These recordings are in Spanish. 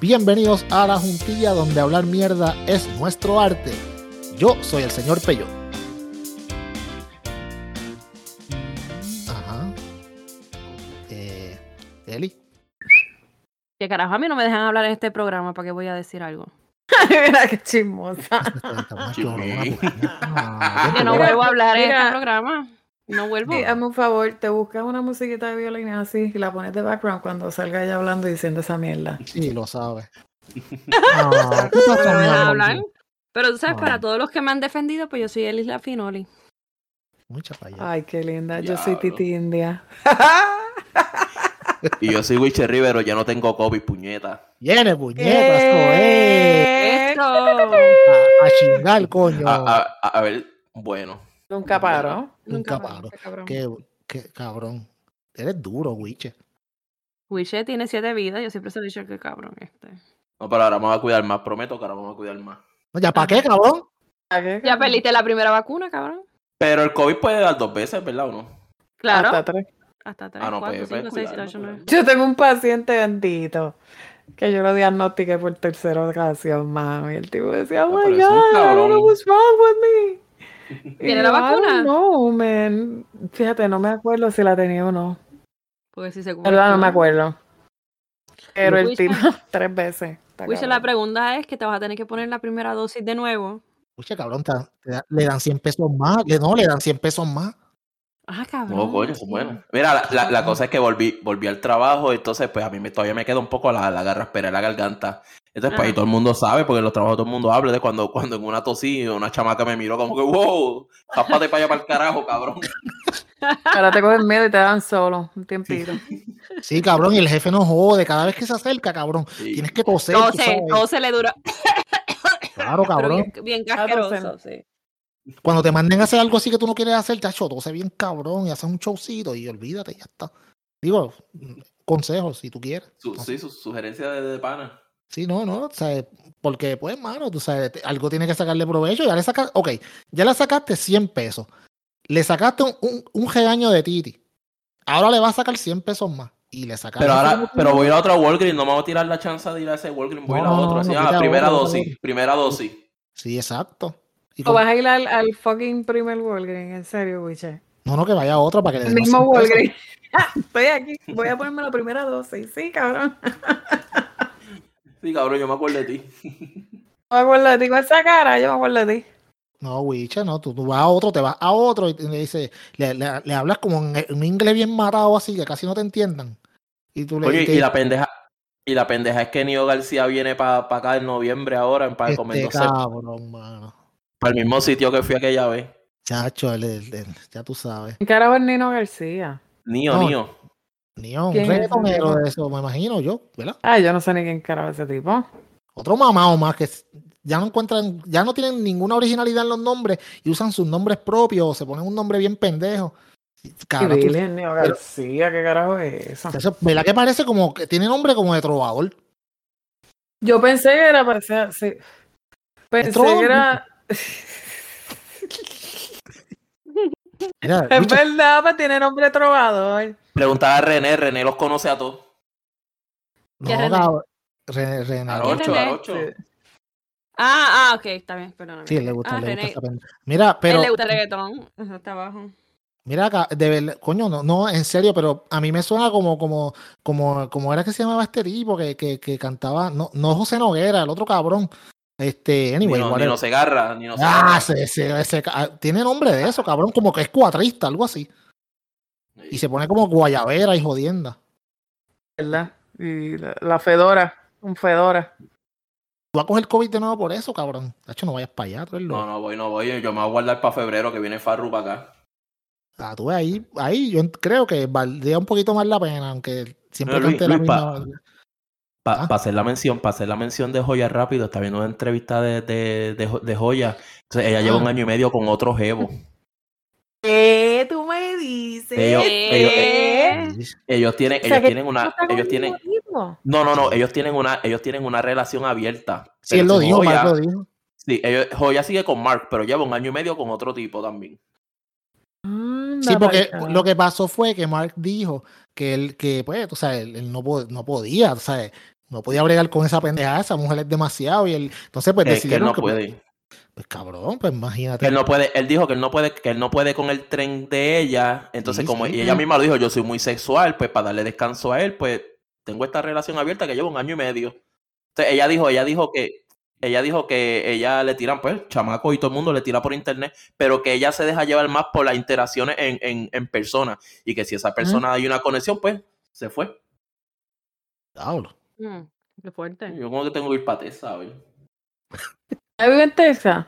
Bienvenidos a la juntilla donde hablar mierda es nuestro arte. Yo soy el señor Peyo. Ajá. Eh, Eli. Que carajo, a mí no me dejan hablar en este programa, ¿para qué voy a decir algo? Mira qué chismosa. Que no vuelvo a hablar en este programa. No vuelvo. Sí, hazme un favor, te buscas una musiquita de violín así y la pones de background cuando salga ella hablando y diciendo esa mierda. Sí, lo sabe. Ah, ¿qué pasó, Pero. Pero tú sabes, Ah. para todos los que me han defendido, pues yo soy Elis Finoli. Mucha allá. Ay, qué linda. Yo soy. Titi India. Y yo soy Wiche Rivero, ya no tengo COVID, puñeta. Viene, puñetas, coe. ¡Esto! A, a chingar, coño. A, a- a- a ver, bueno. Nunca paro. Nunca paro, paro. qué cabrón. Qué, qué cabrón. Eres duro, Wiche. Wiche tiene siete vidas, yo siempre se lo he dicho que cabrón este. No, pero ahora vamos a cuidar más, prometo que ahora vamos a cuidar más. No, ¿Ya para qué, cabrón? ¿A qué, Ya perdiste la primera vacuna, cabrón. Pero el COVID puede dar dos veces, ¿verdad o no? Claro. Hasta tres. Hasta tres, Ah, no, cuatro, pues, cinco, pues, seis, ocho, nueve. Yo tengo un paciente bendito que yo lo diagnostiqué por tercera ocasión, mami. Y el tipo decía, oh Ah, my God, I don't know what's wrong with me. ¿Tiene la vacuna? No, man. Fíjate, no me acuerdo si la tenía o no. Porque si se Verdad, no me acuerdo. Pero el tipo, tres veces. La pregunta es que te vas a tener que poner la primera dosis de nuevo. Wiche, cabrón, te te le dan 100 pesos más. Le, no, le dan 100 pesos más. Ah, cabrón. No, coño, bueno. Mira, la, la- la cosa es que volví, volví al trabajo, entonces pues a mí me, todavía me queda un poco la, la garraspera en la garganta. Entonces, pues ahí Ajá. todo el mundo sabe, porque en los trabajos todo el mundo habla de cuando, cuando en una tosí, una chamaca me miró como que, wow, jápate para allá para el carajo, cabrón. Ahora te cogen miedo y te dan solo un tiempito. Sí, cabrón, y el jefe no jode. Cada vez que se acerca, cabrón, Sí. tienes que toser. tú Todo se, sabes. todo se le dura. Claro, Pero cabrón. bien, bien casqueroso, sí. Cuando te manden a hacer algo así que tú no quieres hacer, chacho, tose bien cabrón y haces un showcito y olvídate, ya está. Digo, consejos si tú quieres. Su- No sí, su sugerencia de, de pana. Sí, no, no, o sea, porque pues, mano, tú sabes, te- algo tiene que sacarle provecho. Ya le sacaste, ok, ya le sacaste 100 pesos. Le sacaste un, un, un regaño de Titi. Ahora le vas a sacar 100 pesos más. Y le sacaste. Pero ahora, pero voy a ir a otra Walgreens, no me voy a tirar la chance de ir a ese Walgreens, voy a ir a No, no, otro. no, Así, no, ah, quita primera dosis, primera dosis. Sí, exacto. Y O vas a ir al, al fucking primer Walgreens, en serio, Wiche. no, no, que vaya a otro para que le El mismo 100 pesos. Walgreens. Estoy aquí, voy a ponerme la primera dosis. Sí, cabrón. Sí, cabrón, yo me acuerdo de ti. Me acuerdo de ti con esa cara, yo me acuerdo de ti. No, Wicha, no, tú, tú vas a otro, te vas a otro y le dices, le, le- le hablas como en un inglés bien matado así, que casi no te entiendan. Y tú le Oye, te- y la pendeja, y la pendeja es que Nio García viene para acá en noviembre ahora, para este comerse cabrón, mano. para el mismo sitio que fui aquella vez. Chacho, el- el- el- ya tú sabes. ¿Qué es Nino García? Nio, No. Nio. Ni un ¿Quién es ese reggaetonero de eso, me imagino yo, ¿verdad? Ay, yo no sé ni quién carajo es ese tipo. Otro mamado más que ya no encuentran, ya no tienen ninguna originalidad en los nombres y usan sus nombres propios o se ponen un nombre bien pendejo. Y Cara, tú- Nino García, ¿qué carajo es eso? eso, ¿verdad que parece como que tiene nombre como de trovador? Yo pensé que era ser sí. Pensé que era. Mira, Es verdad, pues tiene nombre de trovador. Preguntar a René, René los conoce a todos. no, ¿Qué René? René- René- A ¿Quién ocho, René? a ocho. Sí. Ah, ah, ok, está bien, perdóname. Sí, le gusta, Ah, le gusta René. esa. Mira, Él pero le gusta el reggaetón. Está abajo. Mira acá, de verdad, coño, no, no, en serio, pero a mí me suena como, como, como, como era que se llamaba este tipo que, que, que cantaba, no, no José Noguera, el otro cabrón. Este, anyway. Nino Segarra, Nino Ah, Segarra. ese, ese, ese ca- ah, tiene nombre de eso, cabrón, como que es cuatrista, algo así. Y se pone como guayabera y jodienda. ¿Verdad? Y la, la Fedora, un Fedora. Tú vas a coger COVID de nuevo por eso, cabrón. De hecho, no vayas para allá, tú eres loco. No, no voy, no voy. Yo me voy a guardar para febrero que viene Farru para acá. Ah, tú ves ahí, ahí yo creo que valdría un poquito más la pena, aunque siempre Luis, cante la Luis, pa- misma. Para Ah. hacer la mención, para hacer la mención de Joya rápido, está viendo una entrevista de, de, de Joya. Entonces, ella lleva Ah. un año y medio con otro jevo. ¿Qué tú me dices? Ellos, ellos, ¿Qué? ellos tienen, O sea, ellos que tienen una, ellos el tienen, mismo no, no, no, ellos tienen una, ellos tienen una relación abierta. Sí, él lo dijo, Joya- Mark lo dijo. Sí, ellos, Joya sigue con Mark, pero lleva un año y medio con otro tipo también. Sí, porque lo que pasó fue que Mark dijo que él, que pues, tú sabes, él, él no, no podía, tú sabes, No podía bregar con esa pendejada, esa mujer es demasiado. Y él, entonces, pues Es que no que, pues, puede. Pues, cabrón, pues imagínate. Él no puede, él dijo que él no puede, que él no puede con el tren de ella. Entonces, Sí, como sí. y ella misma lo dijo, yo soy muy sexual, pues para darle descanso a él, pues tengo esta relación abierta que lleva un año y medio. Entonces, ella dijo, ella dijo que, ella dijo que ella le tiran, pues, chamaco y todo el mundo le tira por internet, pero que ella se deja llevar más por las interacciones en, en, en persona. Y que si esa persona hay una conexión, pues, se fue. Diablo. Mm, qué fuerte. Yo como que tengo que ir para ¿sabes? ¿Ya vive en Texas?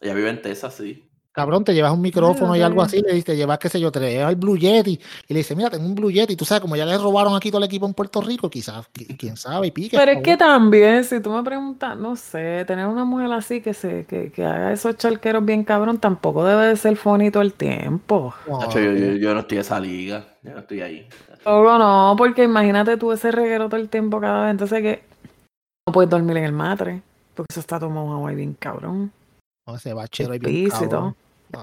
Ella vive en Texas, sí. Cabrón, te llevas un micrófono y algo así, le dices, te llevas, qué sé yo, te llevas el Blue Yeti y le dices, mira, tengo un Blue Yeti, tú sabes, como ya le robaron aquí todo el equipo en Puerto Rico, quizás, qui- quién sabe, y pique. Pero es que también, si tú me preguntas, no sé, tener una mujer así que se que, que haga esos charqueros bien cabrón, tampoco debe de ser funny todo el tiempo. No, yo, yo- yo no estoy en esa liga. Yo no estoy ahí. Luego no, porque imagínate tú ese reguero todo el tiempo cada vez, entonces que no puedes dormir en el matre, porque eso está tomado ahí bien cabrón. no, ese bachero bien cabrón.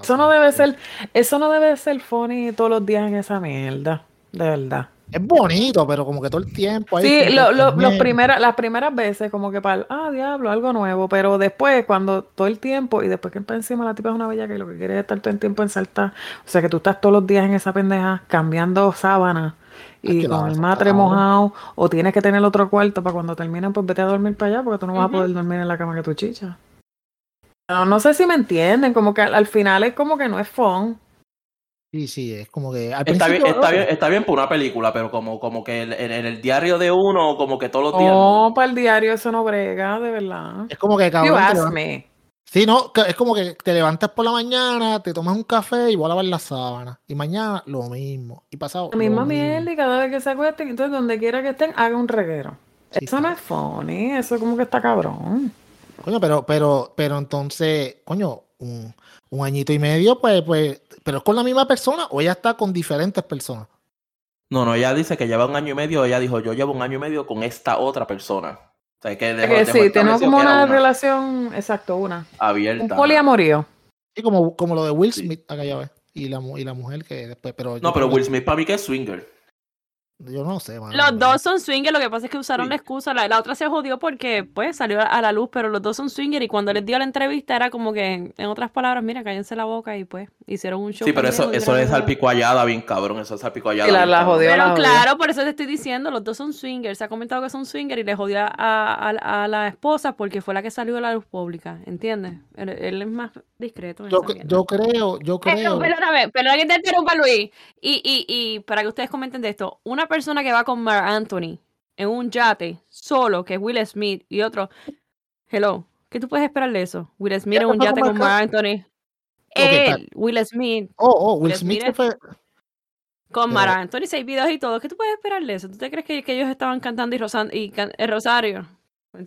Eso no debe ser, eso no debe ser funny todos los días en esa mierda, de verdad. Es bonito, pero como que todo el tiempo ahí. Sí, lo- lo- los primeras, las primeras veces como que para, ah, diablo, algo nuevo, pero después cuando todo el tiempo y después que para encima la tipa es una bella que lo que quiere es estar todo el tiempo en saltar, o sea que tú estás todos los días en esa pendeja cambiando sábanas y Es que la con el matre mojado o tienes que tener otro cuarto para cuando terminen pues vete a dormir para allá porque tú no vas a poder dormir en la cama que tu chicha. No, no sé si me entienden, como que al, al final es como que no es fun. Sí, sí, es como que al Está bien, está bien, está bien por una película, pero como, como que en, el diario de uno, como que todos los días. No, no. para el diario eso no brega, de verdad. Es como que You cabrón. te ask me. Sí, no, es como que te levantas por la mañana, te tomas un café y voy a lavar la sábana. Y mañana lo mismo. Y pasado. La misma mierda y cada vez que se acuesten, entonces donde quiera que estén, haga un reguero. Sí, eso no es funny, eso como que está cabrón. Coño, pero, pero, pero entonces, coño, un, un añito y medio, pues, pues, pero es con la misma persona o ella está con diferentes personas. No, no, ella dice que lleva un año y medio. Ella dijo, yo llevo un año y medio con esta otra persona. O sea, que dejó, que sí, tenemos como una, una relación, exacto, una. abierta. Un poliamorío. Sí, como, como lo de Will Sí. Smith aquella vez. Y la, mu- y la mujer que después, pero. No, pero Will Smith para mí que es swinger. Yo no sé, mano. Los dos son swinger, lo que pasa es que usaron Sí. la excusa. La, la otra se jodió porque, pues, salió a- la luz, pero los dos son swinger. Y cuando les dio la entrevista, era como que, en otras palabras, mira, cállense la boca y pues hicieron un show. Sí, pero eso, eso es salpicoallada bien cabrón. Eso es salpicoallada. Y la- jodió. Pero la jodió. claro, por eso te estoy diciendo, los dos son swingers. Se ha comentado que son swingers y le jodió a, a- a la esposa porque fue la que salió a la luz pública, ¿entiendes? Él, él es más discreto. en Yo, yo creo, yo Pero, creo. perdóname, perdóname que te interrumpa, Luis. Y, y, y para que ustedes comenten de esto, una persona que va con Mark Anthony en un yate solo, que es Will Smith, y otro, hello, ¿qué tú puedes esperar de eso? Will Smith en un yate con Mark Anthony. Él, Will Smith, Oh, oh, Will Will Smith fue. con Pero- Marc Anthony, seis videos y todo. ¿Qué tú puedes esperar de eso? ¿Tú te crees que, que ellos estaban cantando y, rozando, y can- el Rosario?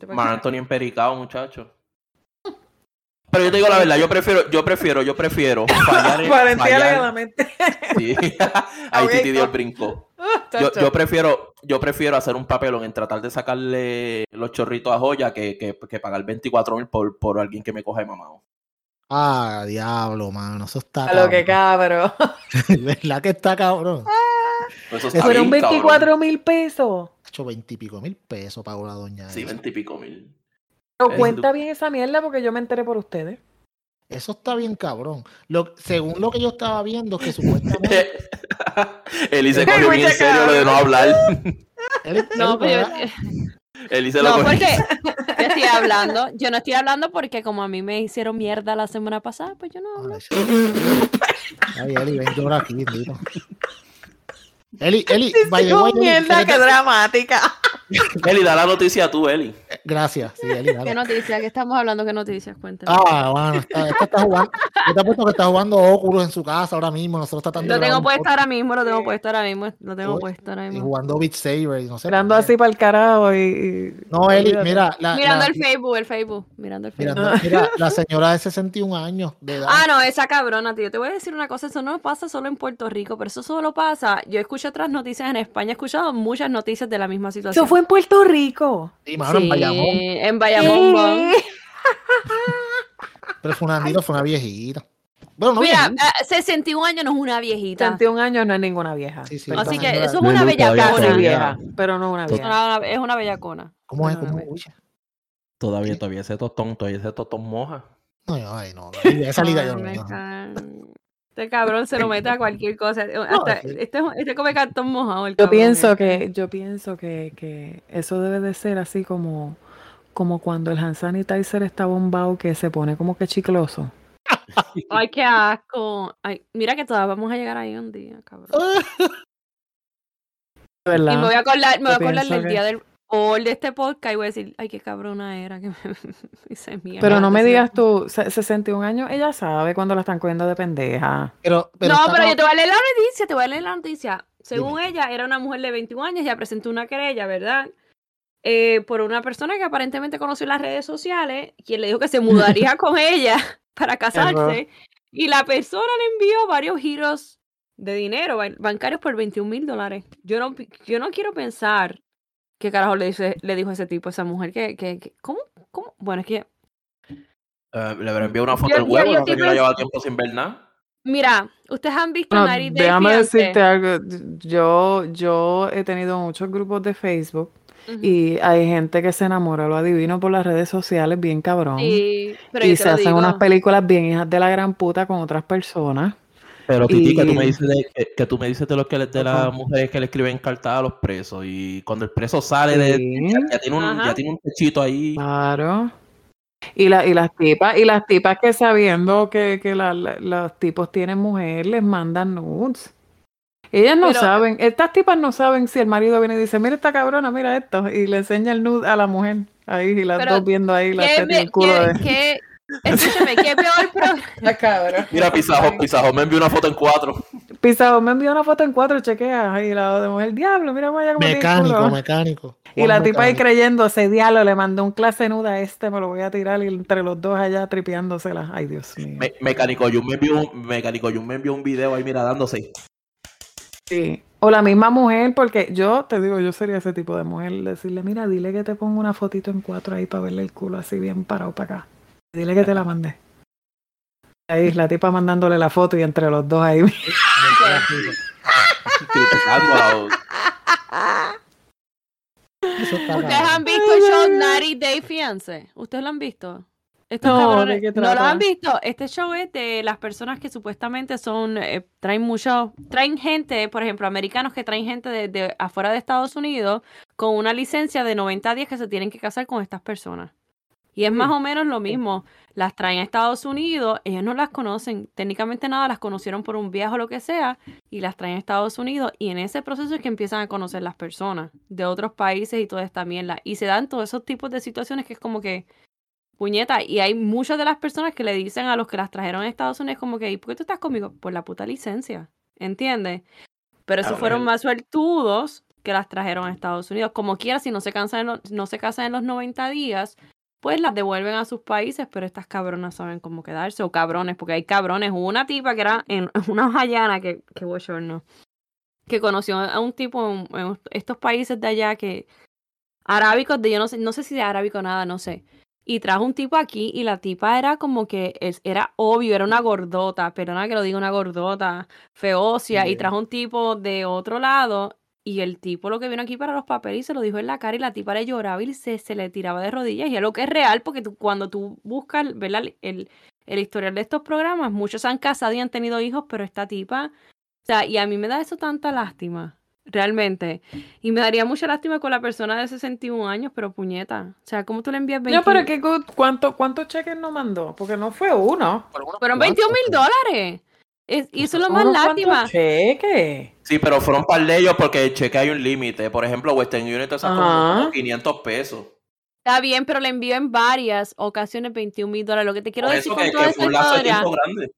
Mar. Anthony empericado, muchacho. Pero yo te digo la verdad, yo prefiero, yo prefiero, yo prefiero fallar en- Valentía fallar- alegadamente. Sí. Ahí Titi dio el brinco. Yo, prefiero, yo prefiero hacer un papelón en tratar de sacarle los chorritos a joya que, que, que pagar 24 mil por, por alguien que me coja de mamado. Ah, diablo, mano. Eso está. A lo que cabrón. ¿Verdad que está cabrón? Eso está Fueron bien, cabrón. 24 mil pesos. hecho veintipico mil pesos pagó la doña. Sí, esa. 20 y pico mil. Pero Es cuenta du- bien esa mierda porque yo me enteré por ustedes. Eso está bien cabrón. Lo, según lo que yo estaba viendo, que supuestamente. Eli se cogió bien mucha serio lo de no hablar. él- No, pero lo no, cogió. porque yo estoy hablando, yo no estoy hablando porque como a mí me hicieron mierda la semana pasada, pues yo no hablo. Ay, Eli, ven, llora aquí, bendito. Eli, Eli, by the way, Eli, mierda, ¿qué te- dramática. Eli, da la noticia tú, Eli. Gracias, sí, Eli, dale. ¿Qué noticias? ¿Qué estamos hablando? ¿Qué noticias? Cuéntame. Ah, bueno, está, esta está jugando. Yo te apuesto que está jugando Oculus en su casa ahora mismo. Nosotros tratando de lo tengo puesto ahora mismo, lo tengo puesto ahora mismo, lo tengo puesto ahora y mismo. jugando Beat Saber y no sé. Mirando así para el carajo y. y- No, Eli, mira, la, Mirando la- el Facebook, el Facebook, mirando el Facebook. mirando- mira, la señora de 61 años de edad. Ah, no, esa cabrona, tío. Te voy a decir una cosa, eso no pasa solo en Puerto Rico, pero eso solo pasa. Yo escucho otras noticias en España, he escuchado muchas noticias de la misma situación. Eso fue en Puerto Rico. Sí, mano, en Bayamón. En Bayamón. Pero fue una, fue una viejita. Bueno, no Mira, viejita. ah, 61 años no es una viejita. 31 años no es ninguna vieja. Sí, sí, Perdón. Así que eso es No, una no, bellacona. vieja, pero no una Es vieja. una, es una bellacona. ¿Cómo es? no, ¿Cómo no, es? no. Todavía, todavía ese tostón, todavía ese tostón moja. No, yo- ay, no. no, Esa liga yo no Este cabrón se lo mete a cualquier cosa. Hasta- este, este come cartón mojado. el Yo cabrón pienso que, yo pienso que, que eso debe de ser así como, como cuando el hand sanitizer está bombado que se pone como que chicloso. Ay, qué asco. Ay, mira que todas vamos a llegar ahí un día, cabrón. ¿Verdad? Y me voy a acordar, me voy a acordar del que- día del all de este podcast y voy a decir, ay, qué cabrona era que me hice mierda. Pero no me digas tú, se- 61 años, ella sabe cuando la están cogiendo de pendeja. Pero, pero no, pero yo te voy a leer la noticia, te voy a leer la noticia. Según ella, era una mujer de 21 años, ya presentó una querella, ¿verdad? Eh, por una persona que aparentemente conoció en las redes sociales, quien le dijo que se mudaría con ella para casarse. Y la persona le envió varios giros de dinero ban- bancarios por 21 mil dólares. Yo no, yo no quiero pensar qué carajo le, dice, le dijo ese tipo a esa mujer. Que, que, que- ¿Cómo? ¿Cómo? Bueno, es que Eh, le habrá enviado una foto Yo- del huevo, yo no sé que no lleva tiempo sin ver nada. Mira, ustedes han visto No, 90 Day déjame decirte algo. Yo, yo he tenido muchos grupos de Facebook y hay gente que se enamora, lo adivino por las redes sociales, bien cabrón. Sí, pero y se hacen unas películas bien hijas de la gran puta con otras personas. Pero Titi, que tú me dices de, que, que tú me dices de los que le- de las mujeres que le escriben cartas a los presos y cuando el preso sale de ya, ya tiene un ya tiene un techito ahí. Claro. Y, la, y las tipas, y las tipas que sabiendo que, que la- la- los tipos tienen mujer, les mandan nudes. Ellas no Pero- saben, estas tipas no saben si el marido viene y dice, mira esta cabrona, mira esto, y le enseña el nude a la mujer. Ahí, y las Pero, dos viendo ahí la ¿Qué teta y me- el culo qué- de qué- escúchame, ¿qué peor pro- la cabra. Mira, Pizajo, Pizajo me envió una foto en cuatro. Pisado, me envió una foto en cuatro, chequea, y la de mujer, diablo, mira vaya como Mecánico, culo". mecánico. Y la tipa ahí creyéndose, diablo, le mandó un clase nuda a este, me lo voy a tirar y entre los dos allá tripeándosela. Ay, Dios mío. Me- Mecánico Jun me envió un Mecánico Jun me envió un video ahí mira dándose. Sí. O la misma mujer, porque yo te digo, yo sería ese tipo de mujer, decirle, mira, dile que te ponga una fotito en cuatro ahí para verle el culo así bien parado para acá. Dile que te la mandé. Ahí, la tipa mandándole la foto y entre los dos ahí. ¿Ustedes han visto el show 90 Day Fiance? ¿Ustedes lo han visto? Estos No, cabrones, ¿de qué ¿No lo han visto? Este show es de las personas que supuestamente son, eh, traen mucho, traen gente, por ejemplo, americanos que traen gente de, de afuera de Estados Unidos con una licencia de 90 días que se tienen que casar con estas personas. Y es más o menos lo mismo. Las traen a Estados Unidos, ellos no las conocen, técnicamente nada, las conocieron por un viaje o lo que sea, y las traen a Estados Unidos, y en ese proceso es que empiezan a conocer las personas de otros países y toda esta mierda. Y se dan todos esos tipos de situaciones que es como que, puñeta, y hay muchas de las personas que le dicen a los que las trajeron a Estados Unidos como que, ¿y por qué tú estás conmigo? Por la puta licencia, ¿entiendes? Pero esos fueron más suertudos que las trajeron a Estados Unidos. Como quiera, si no se, cansan en los- no se casan en los 90 días, pues las devuelven a sus países, pero estas cabronas saben cómo quedarse, o cabrones, porque hay cabrones. Hubo una tipa que era en una hawaiana, que, que no, que conoció a un tipo en, en estos países de allá que, arábicos, de yo no sé, no sé si de arábico o nada, no sé. Y trajo un tipo aquí y la tipa era como que es- era obvio, era una gordota, perdona que lo diga una gordota, feocia, y trajo un tipo de otro lado y el tipo lo que vino aquí para los papeles y se lo dijo en la cara y la tipa le lloraba y se, se le tiraba de rodillas y es lo que es real porque tú, cuando tú buscas ¿verdad? El, el historial de estos programas, muchos se han casado y han tenido hijos, pero esta tipa, o sea, y a mí me da eso tanta lástima, realmente. Y me daría mucha lástima con la persona de 61 años, pero puñeta. O sea, ¿cómo tú le envías 20? No, pero ¿qué, cu- cuánto, ¿cuántos cheques no mandó? Porque no fue uno. Fueron 21 mil dólares. Es- y eso es lo más ¿Unos lástima. cheques? Sí, pero fueron par de ellos porque el cheque hay un límite. Por ejemplo, Western Union te sacó como 500 pesos. Está bien, pero le envió en varias ocasiones 21 mil dólares. Lo que te quiero Por decir con que, toda que esta fue un lazo de historia. tiempo grande.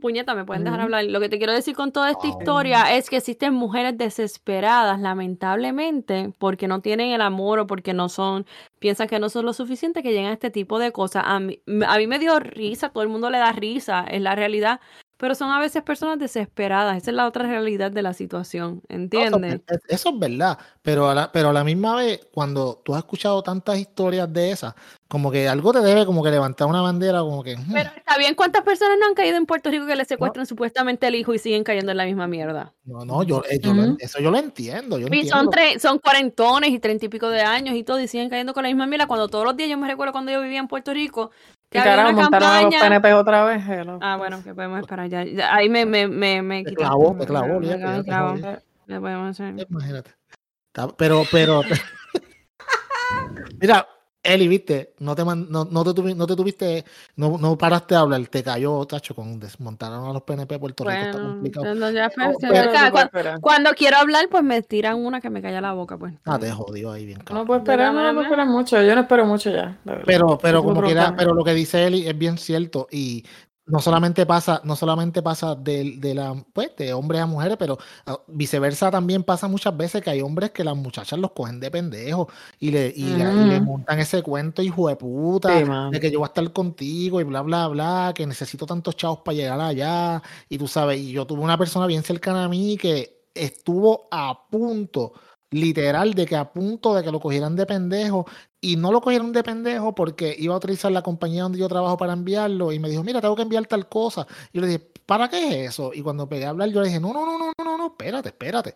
Puñeta, me pueden dejar hablar. Lo que te quiero decir con toda esta Wow. historia es que existen mujeres desesperadas, lamentablemente, porque no tienen el amor o porque no son, piensan que no son lo suficiente, que llegan a este tipo de cosas. A mí, a mí me dio risa, todo el mundo le da risa, es la realidad. Pero son a veces personas desesperadas. Esa es la otra realidad de la situación, ¿entiendes? es eso es verdad, pero a la, pero a la misma vez, cuando tú has escuchado tantas historias de esas, como que algo te debe como que levantar una bandera, como que, hmm, Pero está bien, ¿cuántas personas no han caído en Puerto Rico que le secuestran supuestamente el hijo y siguen cayendo en la misma mierda? no, no, yo, eh, yo eso yo lo entiendo, yo Y son, entiendo. tre- son cuarentones y treinta y pico de años y todo, y siguen cayendo con la misma mierda. Cuando todos los días, yo me recuerdo cuando yo vivía en Puerto Rico, que una montaron a los campaña. PNP otra vez. hello. Ah, bueno, que podemos esperar ya. ya, Ahí me, me, me, me Te quitaste, clavó, te me- clavó, me olvídate, clavó, ya me te clavó. ¿Qué podemos hacer? Imagínate. Pero, pero, mira, Eli, viste, no te, man- no, no te, tuvi- no te tuviste, no, no paraste de hablar, te cayó, tacho, con desmontaron a los PNP Puerto Rico, está complicado. no, ya fue, No, pero no cuando quiero hablar, pues me tiran una que me calla la boca, pues. Ah, te jodió ahí bien, No cabrón. puedo esperar, no, no puedo esperar mucho. Yo no espero mucho ya. Pero, pero como quiera, pero lo que dice Eli es bien cierto y no solamente pasa, no solamente pasa de, de la, pues, de hombres a mujeres, pero ah, viceversa también pasa muchas veces que hay hombres que las muchachas los cogen de pendejos y le, y, la- y le Ujú. montan ese cuento hijo de puta Sí, de que yo voy a estar contigo y bla bla bla, que necesito tantos chavos para llegar allá y tú sabes, y yo tuve una persona bien cercana a mí que estuvo a punto literal de que a punto de que lo cogieran de pendejo y no lo cogieron de pendejo porque iba a utilizar la compañía donde yo trabajo para enviarlo y me dijo, mira, tengo que enviar tal cosa. Y yo le dije, ¿para qué es eso? Y cuando pegué a hablar, yo le dije, no, no, no, no, no, no, espérate, espérate.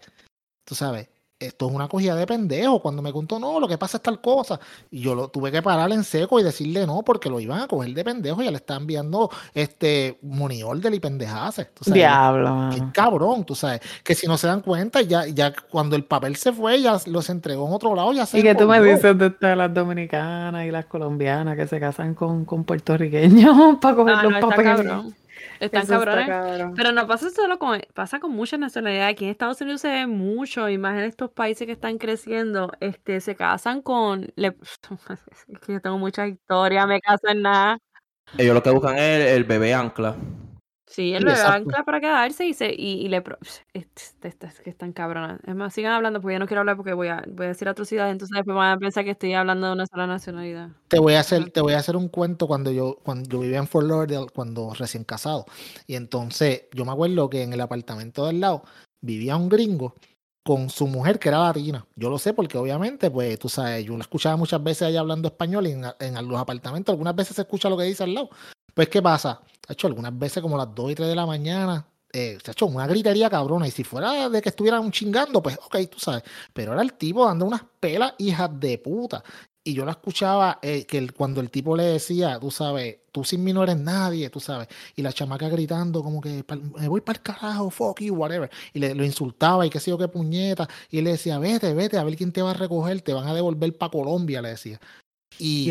Tú sabes, esto es una cogida de pendejo. Cuando me contó, no, lo que pasa es tal cosa. Y yo lo tuve que parar en seco y decirle no, porque lo iban a coger de pendejo y ya le están enviando este money order y sabes, Diablo, Qué cabrón, tú sabes, que si no se dan cuenta, ya, ya cuando el papel se fue, ya los entregó en otro lado, ya se Y que tú me dices de estas, las dominicanas y las colombianas que se casan con, con puertorriqueños para coger Ah, los no, papeles. Están Eso está cabrones. cabrón. Pero no pasa solo con, pasa con muchas nacionalidades. Aquí en Estados Unidos se ve mucho, y más en estos países que están creciendo, este, se casan con, le- es que yo tengo mucha historia, me caso en nada. Ellos lo que buscan es el, el bebé ancla. Sí, él exacto. ancla para quedarse y se y, y le este, este, es que están cabronas. Es más, sigan hablando porque yo no quiero hablar porque voy a, voy a decir atrocidades, entonces después van a pensar que estoy hablando de una sola nacionalidad. Te voy a hacer, te voy a hacer un cuento cuando yo, cuando yo vivía en Fort Lauderdale, cuando recién casado. Y entonces yo me acuerdo que en el apartamento del lado vivía un gringo con su mujer que era latina. Yo lo sé porque obviamente, pues tú sabes, yo la escuchaba muchas veces ella hablando español y en, en los apartamentos algunas veces se escucha lo que dice al lado. Pues ¿qué pasa? Hecho algunas veces como las 2 y 3 de la mañana, eh, se ha hecho una gritería cabrona. Y si fuera de que estuvieran chingando, pues ok, tú sabes. Pero era el tipo dando unas pelas hijas de puta. Y yo la escuchaba eh, que el- cuando el tipo le decía, tú sabes, tú sin mí no eres nadie, tú sabes. Y la chamaca gritando como que "Pal- me voy para el carajo, fuck you, whatever. Y le, lo insultaba y qué sé yo qué puñeta. Y le decía, vete, vete, a ver quién te va a recoger, te van a devolver para Colombia, le decía. Y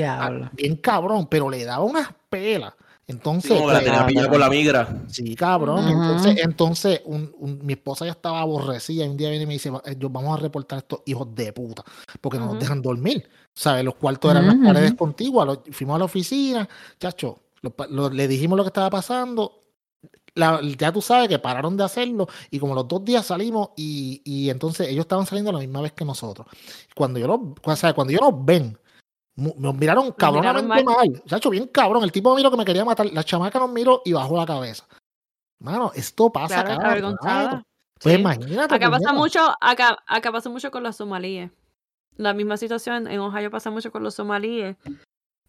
ah, bien cabrón, pero le daba unas pelas. Entonces, Sí, como que la pues, tenía pillada con la migra. Sí, cabrón. Entonces, entonces un- un- mi esposa ya estaba aborrecida y un día viene y me dice, "Va- eh, yo vamos a reportar a estos hijos de puta, porque no nos dejan dormir. ¿Sabes? Los cuartos eran las paredes contiguas, lo- fuimos a la oficina, chacho, lo pa- lo- le dijimos lo que estaba pasando. La- ya tú sabes que pararon de hacerlo y como los dos días salimos y, y entonces ellos estaban saliendo a la misma vez que nosotros. Cuando yo los, o sea, cuando ellos nos ven, nos miraron cabronamente mal. mal. Chacho, bien cabrón. El tipo me miró que me quería matar. La chamaca nos miró y bajó la cabeza. Mano, esto pasa Claro, cada. Pues Sí. imagínate. Acá pasa puñeta. mucho, acá, acá pasa mucho con los somalíes. La misma situación en Ohio pasa mucho con los somalíes.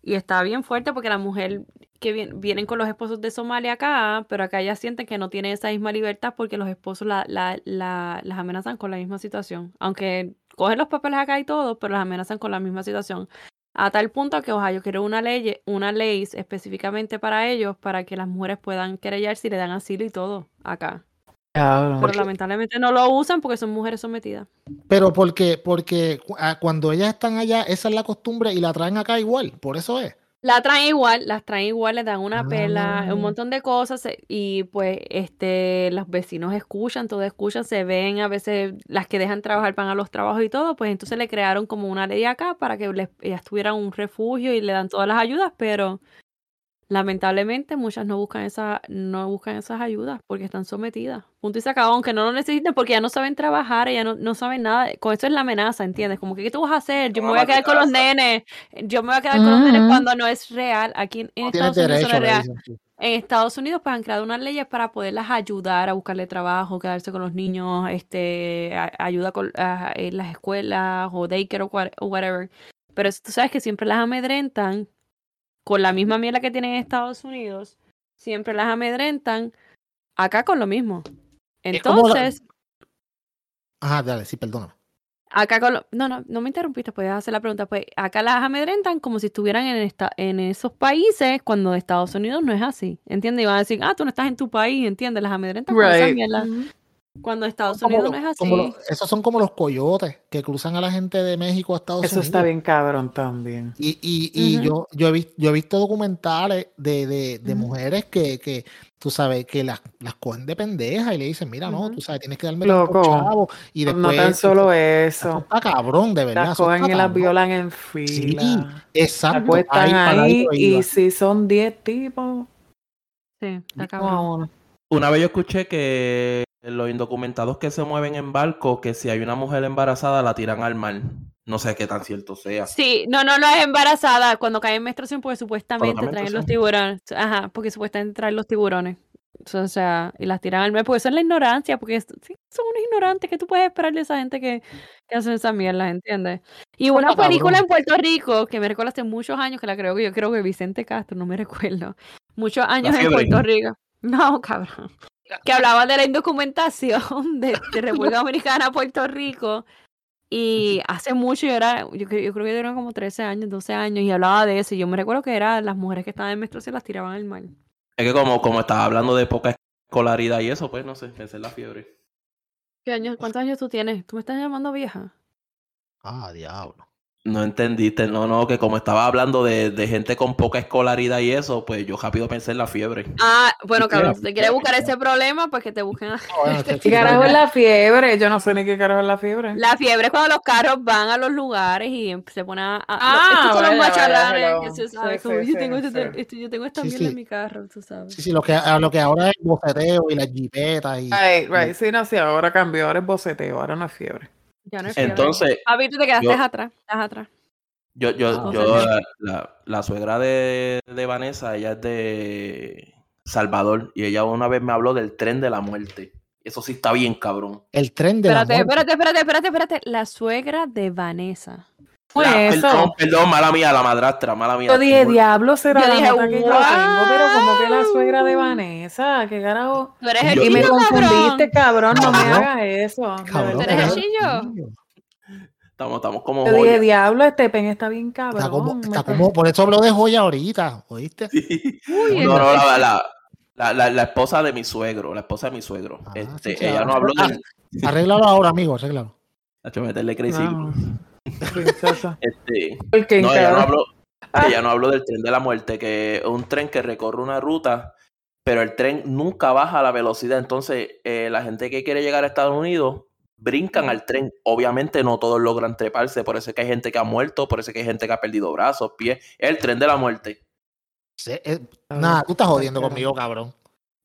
Y está bien fuerte porque la mujer que vien- vienen con los esposos de Somalia acá, pero acá ya sienten que no tienen esa misma libertad porque los esposos la, la, la- las amenazan con la misma situación. Aunque cogen los papeles acá y todo, pero las amenazan con la misma situación. A tal punto que Ohio creó una ley, una ley específicamente para ellos, para que las mujeres puedan querellar si le dan asilo y todo acá. Pero lamentablemente no lo usan porque son mujeres sometidas. Pero porque, porque ah, cuando ellas están allá, esa es la costumbre y la traen acá igual. Por eso es. La traen igual, las traen igual, les dan una pela, Ah. un montón de cosas eh, y pues este los vecinos escuchan, todo escuchan, se ven, a veces las que dejan trabajar van a los trabajos y todo, pues entonces le crearon como una ley acá para que les, ellas tuvieran un refugio y le dan todas las ayudas, pero lamentablemente muchas no buscan esa, no buscan esas ayudas porque están sometidas. Punto y se acabó, aunque no lo necesiten porque ya no saben trabajar, ya no, no saben nada. Con eso es la amenaza, ¿entiendes? Como que ¿qué tú vas a hacer? Yo me voy a quedar con los nenes. Yo me voy a quedar con los nenes cuando no es real. Aquí en, Estados Unidos no es real. en Estados Unidos pues han creado unas leyes para poderlas ayudar a buscarle trabajo, quedarse con los niños, este, a- ayuda con, a- en las escuelas o daycare o, o whatever. Pero tú sabes que siempre las amedrentan con la misma mierda que tienen en Estados Unidos, siempre las amedrentan acá con lo mismo. Es como la- Entonces, Ajá, dale, sí, perdóname. acá con lo- no, no, no me interrumpiste, puedes hacer la pregunta. Pues acá las amedrentan como si estuvieran en, esta, en esos países cuando Estados Unidos no es así, ¿entiendes? Y van a decir, ah, tú no estás en tu país, ¿entiendes? Las amedrentan con esa mierda. Ujú. Cuando Estados Unidos los- no es así. como los- esos son como los coyotes que cruzan a la gente de México a Estados Eso Unidos. está bien cabrón también. Y, y, y yo, yo, he visto, yo he visto documentales de, de, de Ujú. mujeres que, que, tú sabes, que las, las cogen de pendeja y le dicen, mira, no, tú sabes, tienes que darme Loco. tantos chavos. Y después, no tan solo eso eso. está cabrón, de verdad. Las eso cogen y las cabrón. violan en fila. La Exacto. ahí, y si son 10 tipos, Sí, está cabrón. Una vez yo escuché que los indocumentados que se mueven en barco, que si hay una mujer embarazada la tiran al mar. No sé qué tan cierto sea. Sí, no, no, no es embarazada cuando cae en menstruación porque supuestamente traen los tiburones. Ajá, porque supuestamente traen los tiburones. O sea, y las tiran al mar, porque eso es la ignorancia, porque es- sí, son unos ignorantes que tú puedes esperar de esa gente que, que hacen esa mierda, ¿entiendes? Y una película cabrón. en Puerto Rico que me recuerdo hace muchos años, que la creo que yo creo que Vicente Castro, no me recuerdo. Muchos años en. Puerto Rico. No, cabrón. Que hablaba de la indocumentación de, de República Dominicana a Puerto Rico. Y hace mucho, yo era, yo, yo creo que yo tenía como 13 años, 12 años, y hablaba de eso. Y yo me recuerdo que eran las mujeres que estaban en menstruación las tiraban al mar. Es que como, como estaba hablando de poca escolaridad y eso, pues no sé, esa es la fiebre. ¿Qué años, ¿Cuántos años tú tienes? ¿Tú me estás llamando vieja? Ah, diablo. No entendiste, no, no, que como estaba hablando de, de gente con poca escolaridad y eso, pues yo rápido pensé en la fiebre. Ah, bueno, cabrón, si te quieres buscar ese problema, pues que te busquen a- No, bueno, ¿Qué carajo es la fiebre? Yo no sé ni qué carajo es la fiebre. La fiebre es cuando los carros van a los lugares y se ponen a... Ah, estos son los vaya, macharranes hello. que se Sí, sabe, sí, como, yo, tengo este- sí. este- yo tengo esta Sí, mierda sí. en mi carro, tú sabes. Sí, sí, lo que, a lo que ahora es el boceteo y las jipetas y... Right, right. Sí, no, sí, ahora cambió, ahora es boceteo, ahora no es fiebre. No. Entonces, Papi, tú te quedaste yo- atrás, estás atrás. yo, yo, Ah, yo, la, la- la suegra de, de Vanessa, ella es de Salvador, y ella una vez me habló del tren de la muerte. Eso sí está bien, cabrón. El tren de la Espérate, muerte. espérate, espérate, espérate, espérate. La suegra de Vanessa. Pues La- eso. perdón, perdón, mala mía, la madrastra, mala mía. Yo dije, Tengo- diablo, será Yo la dije, que yo tengo, pero como que la suegra de. Vanessa, qué carajo. Tú eres el Y me chillo, confundiste, cabrón. cabrón, no me hagas eso. de Cabrón, ¿Tú eres el chillo? Estamos, estamos como Yo dije, diablo, este pen está bien cabrón. Está como, me está como, por eso habló de joya ahorita, ¿oíste? Sí. Uy, No, no, la, la, la, la- la esposa de mi suegro, la esposa de mi suegro. Ah, este, sí, ella ah, no habló ah, del. Arréglalo ahora, amigo, arréglalo. Hacho, meterle crazy. No. Princesa. Este, ¿Por qué, no, ella no habló. Ah. Ella no habló del tren de la muerte, que es un tren que recorre una ruta, pero el tren nunca baja la velocidad. Entonces, eh, la gente que quiere llegar a Estados Unidos brincan al tren. Obviamente, no todos logran treparse. Por eso es que hay gente que ha muerto, por eso es que hay gente que ha perdido brazos, pies. Es el tren de la muerte. Sí, eh, nada, tú estás jodiendo conmigo, cabrón.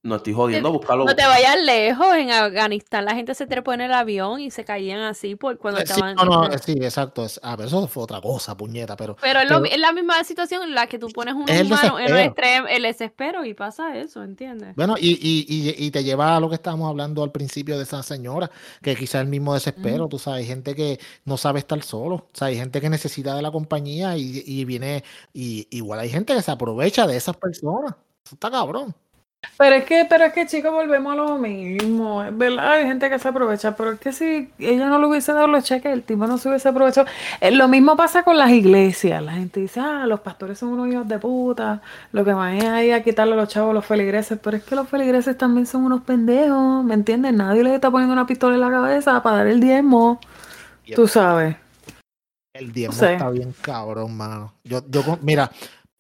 No estoy jodiendo, buscarlo. No te vayas lejos, en Afganistán la gente se trepó en el avión y se caían así por cuando Eh, Sí, estaban... no, no, sí, exacto. ah, pero eso fue otra cosa, puñeta, pero Pero es, lo pero- mi- es la misma situación en la que tú pones un humano en el, desespero. extremo, el desespero y pasa eso, ¿entiendes? Bueno, y, y, y, y te lleva a lo que estábamos hablando al principio de esa señora, que quizá el mismo desespero, tú sabes, hay gente que no sabe estar solo, o sea, hay gente que necesita de la compañía y, y viene, y igual hay gente que se aprovecha de esas personas. Eso está cabrón. Pero es que, pero es que, chicos, volvemos a lo mismo. Es verdad, hay gente que se aprovecha, pero es que si ella no le hubiese dado los cheques, el tipo no se hubiese aprovechado. Eh, lo mismo pasa con las iglesias. La gente dice, ah, los pastores son unos hijos de puta. Lo que van es ahí a quitarle a los chavos a los feligreses. Pero es que los feligreses también son unos pendejos, ¿me entiendes? Nadie les está poniendo una pistola en la cabeza para dar el diezmo. Yep. Tú sabes. El diezmo sé. está bien cabrón, mano. Yo, yo, mira,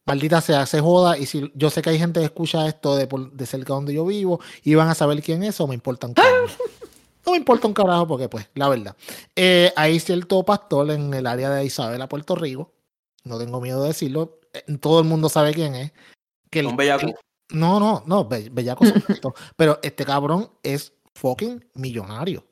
maldita sea, se joda, y si yo sé que hay gente que escucha esto de, por- de cerca donde yo vivo, y van a saber quién es, o me importa un carajo. No me importa un carajo, porque pues, la verdad. Eh, hay cierto pastor en el área de Isabela, Puerto Rico, no tengo miedo de decirlo, eh, todo el mundo sabe quién es. Que el- Un bellaco. el- no, no, no, be- bellaco pero este cabrón es fucking millonario.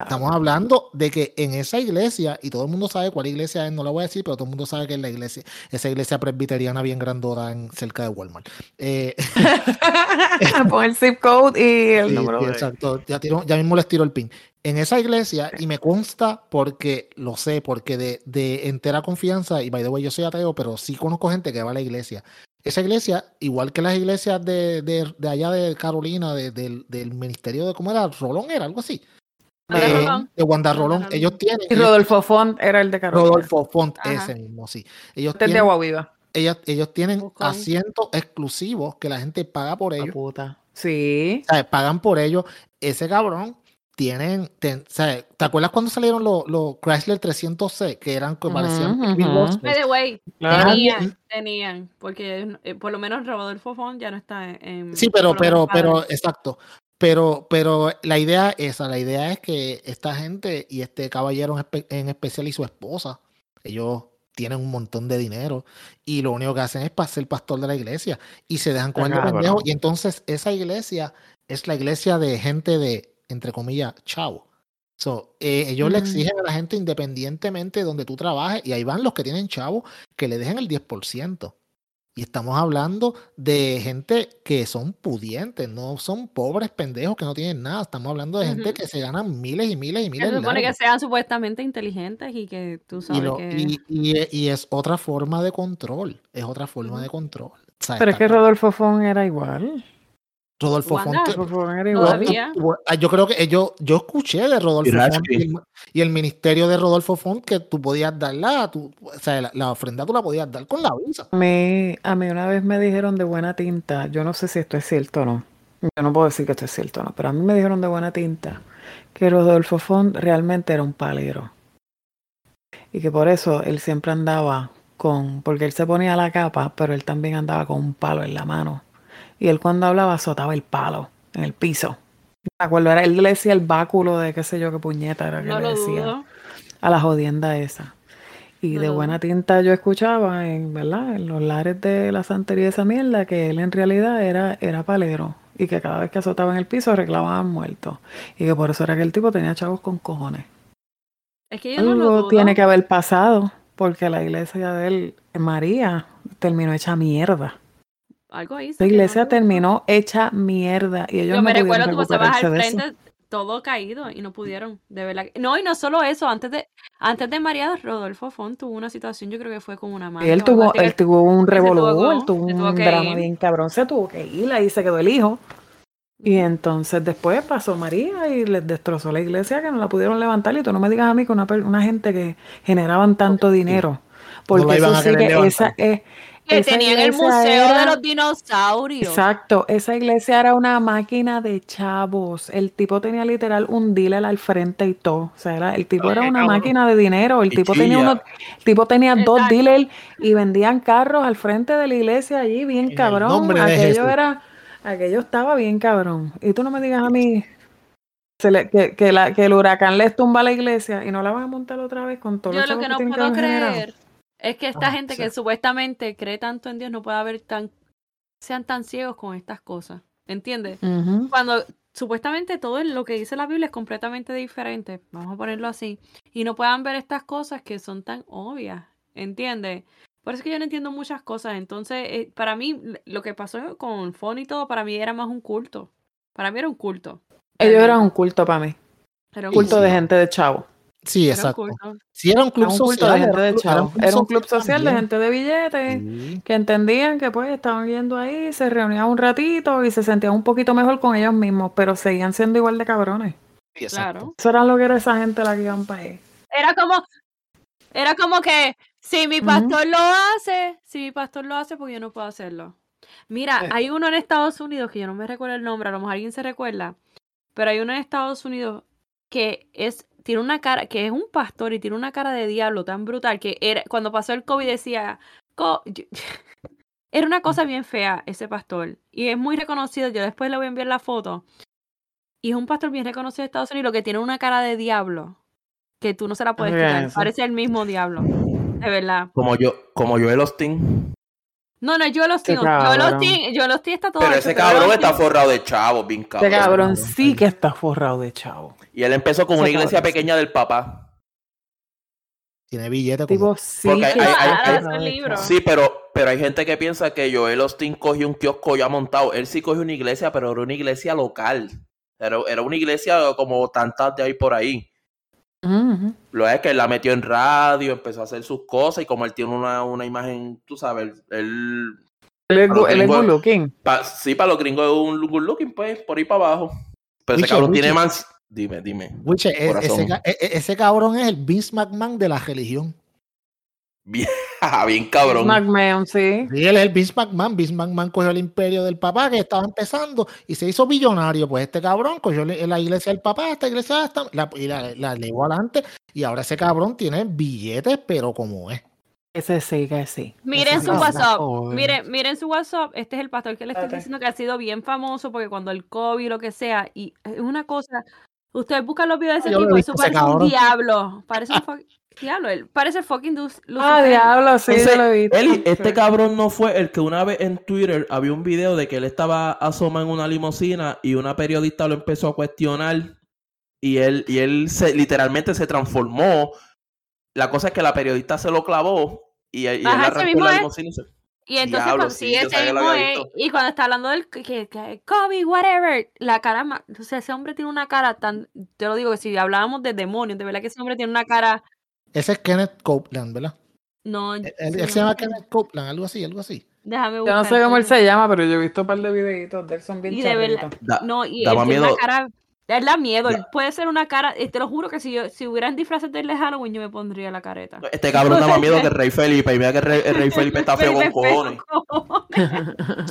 Estamos hablando de que en esa iglesia, y todo el mundo sabe cuál iglesia es, no la voy a decir, pero todo el mundo sabe que es la iglesia, esa iglesia presbiteriana bien grandota en, cerca de Walmart. Eh, Pon el zip code y el sí, número sí, de... exacto. Ya, tiro- ya mismo les tiro el pin. En esa iglesia, y me consta porque lo sé, porque de, de entera confianza, y by the way, yo soy ateo, pero sí conozco gente que va a la iglesia. Esa iglesia, igual que las iglesias de, de, de allá de Carolina, de- del, del ministerio de, ¿cómo era? Rolón era, algo así. Eh, de Wanda Rolón. Ellos tienen. Y ellos- Rodolfo Font era el de Carolina. Rodolfo Font, Ajá. ese mismo, sí. Ellos Este es de tienen, Agua Viva. ellos, ellos tienen asientos exclusivos que la gente paga por La ellos. puta. Sí. ¿sabes? Pagan por ellos. Ese cabrón tienen. ten- ¿sabes? ¿Te acuerdas cuando salieron los, los Chrysler 300C que eran que parecían. Big Boss? By the way, Claro. tenían, tenían, porque eh, por lo menos Rodolfo Font ya no está en. Sí, pero, pero, pero, exacto. Pero, pero la idea es esa, la idea es que esta gente y este caballero en, espe- en especial y su esposa, ellos tienen un montón de dinero y lo único que hacen es para ser pastor de la iglesia y se dejan coger de cabrón. pendejos. Y entonces esa iglesia es la iglesia de gente de, entre comillas, chavo. So, eh, ellos le Mm. exigen a la gente independientemente de donde tú trabajes y ahí van los que tienen chavo que le dejen el 10%. Y estamos hablando de gente que son pudientes, no son pobres pendejos que no tienen nada. Estamos hablando de gente Ujú. que se ganan miles y miles y Se miles de supone que sean supuestamente inteligentes y que tú Y, sabes lo- que. y- y y es otra forma de control. Es otra forma Ujú. de control. O sea, Pero es que. Rodolfo Font era igual. Rodolfo Wanda, Font. Rodolfo Font era No, igual. Todavía. Ah, Yo creo que yo, yo escuché de Rodolfo Font y el, y el ministerio de Rodolfo Font que tú podías darla, tú, o sea, la, la ofrenda tú la podías dar con la visa. A mí, a mí una vez me dijeron de buena tinta, yo no sé si esto es cierto o no, yo no puedo decir que esto es cierto o no, pero a mí me dijeron de buena tinta que Rodolfo Font realmente era un palero y que por eso él siempre andaba con, porque él se ponía la capa, pero él también andaba con un palo en la mano y él cuando hablaba azotaba el palo en el piso. Me acuerdo, era, él le decía el báculo de qué sé yo qué puñeta era que no le lo decía dudo. a la jodienda esa. Y No de lo buena tinta yo escuchaba en, ¿verdad? En los lares de la santería de esa mierda que él en realidad era, era palero y que cada vez que azotaba en el piso reclamaban muertos y que por eso era que el tipo tenía chavos con cojones. Es que yo no lo Algo dudo. tiene que haber pasado porque la iglesia de él, María, terminó hecha mierda. Algo hizo. La no iglesia terminó hecha mierda y ellos Yo no me recuerdo tú pasabas al frente todo caído y no pudieron, de verdad. No, y no solo eso, antes de antes de María Rodolfo Font tuvo una situación, yo creo que fue con una madre. él tuvo, él tuvo un que se tuvo revolú, que- él tuvo un drama ir. bien cabrón, se tuvo que ir, ahí se quedó el hijo. Y entonces después pasó María y les destrozó la iglesia que no la pudieron levantar. Y tú no me digas a mí que una, una gente que generaban tanto dinero. Porque iban eso sí que esa es. Que tenían el museo de los dinosaurios. Exacto, esa iglesia era una máquina de chavos. El tipo tenía literal un dealer al frente y todo. O sea, era- el tipo era una cabrón. máquina de dinero. El Y tipo tenía unos, el tipo tenía dos dealers y vendían carros al frente de la iglesia allí, bien En cabrón. Aquello era, aquello estaba bien cabrón. Y tú no me digas a mí se le- que, que la- que el huracán les tumba la iglesia y no la van a montar otra vez con todo Yo lo que no tienen puedo generado. Es que esta Ah, gente sí. que supuestamente cree tanto en Dios no pueda haber tan sean tan ciegos con estas cosas. ¿Entiendes? Cuando supuestamente todo lo que dice la Biblia es completamente diferente, vamos a ponerlo así, y no puedan ver estas cosas que son tan obvias, ¿entiendes? Por eso es que yo no entiendo muchas cosas. Entonces, eh, para mí, lo que pasó con Fon y todo, para mí era más un culto. Para mí era un culto. Ellos eran un culto para mí. Era un Culto Sí, de gente de chavo. Sí, Era un exacto. Si era un club Era un culto social. de gente era de un club- era un club Era un club social de gente de billetes. Sí. que entendían que pues estaban yendo ahí, se reunían un ratito y se sentían un poquito mejor con ellos mismos, pero seguían siendo igual de cabrones. Sí. Claro. Eso era lo que era esa gente la que iban para ahí. Era como, era como que si mi pastor lo hace, si mi pastor lo hace, pues yo no puedo hacerlo. Mira, Sí. hay uno en Estados Unidos que yo no me recuerdo el nombre, a lo mejor alguien se recuerda, pero hay uno en Estados Unidos que es tiene una cara, que es un pastor y tiene una cara de diablo tan brutal que era cuando pasó el COVID decía, "Co- yo- era una cosa bien fea ese pastor y es muy reconocido, yo después le voy a enviar la foto. Y es un pastor bien reconocido de Estados Unidos que tiene una cara de diablo que tú no se la puedes quitar. Parece el mismo diablo. De verdad. Como yo, como Joel Austin. No, no, yo. Yo los cabrón. tengo. Yo los tengo, está todo. Pero hecho, ese cabrón está forrado de chavos, bien Este cabrón. cabrón sí que está forrado de chavo. Y él empezó con una iglesia cabrón, sí. pequeña del papá. Tiene billete como. Tipo, sí Porque que hay- hay- hay-. Sí, pero, pero hay gente que piensa que Joel Austin cogió un kiosco ya montado. Él sí cogió una iglesia, pero era una iglesia local. Era, era una iglesia como tantas de ahí por ahí. Ujú. Lo es que él la metió en radio, empezó a hacer sus cosas y como él tiene una, una imagen, tú sabes, él... Él es good looking. pa- sí, para los gringos es un good looking, pues, por ahí para abajo. Pero ese cabrón tiene Wiche. Dime, dime. Wiche, e- ese, e- e- ese cabrón es el Vince McMahon de la religión. Bien, bien cabrón. McMahon, sí. Sí, él es el Vince McMahon. Vince McMahon cogió el imperio del papá que estaba empezando y se hizo billonario. Pues este cabrón cogió la iglesia del papá, esta iglesia esta, la, y la, la llevó adelante. Y ahora ese cabrón tiene billetes, pero como es. Ese sí, que sí. Miren Ese su. WhatsApp. Miren, miren su WhatsApp. Este es el pastor que le estoy Espérate. diciendo que ha sido bien famoso porque cuando el COVID, lo que sea, y es una cosa. Ustedes buscan los videos de ese Yo tipo, eso parece un diablo. Parece un fucking diablo. Él parece fucking Ah, Lucifer. diablo, sí, Entonces, yo lo he visto. Eli, este cabrón no fue el que una vez en Twitter había un video de que él estaba asoma en una limusina y una periodista lo empezó a cuestionar y él, y él se, literalmente se transformó. La cosa es que la periodista se lo clavó y, él- y él Ajá, ese arrancó la limusina y se- Y entonces, Diablo, cuando, sí, sí, ese mismo y cuando está hablando del que, que- COVID, whatever, la cara más, o sea, ese hombre tiene una cara tan, te lo digo que si hablábamos de demonios, de verdad que ese hombre tiene una cara, Ese es Kenneth Copeland, ¿verdad? no, Él, él- él se llama Kenneth Copeland, algo así, algo así. déjame Yo no buscar. sé cómo él se llama, pero yo he visto un par de videitos de él, son bien Y de verdad. Da- no, y él daba tiene miedo. una cara, da miedo, puede ser una cara, y te lo juro que si yo, si hubieran disfraces de Halloween, yo me pondría la careta. Este cabrón da más miedo que el Rey Felipe. Y mira que el Rey, el Rey Felipe está feo con cojones.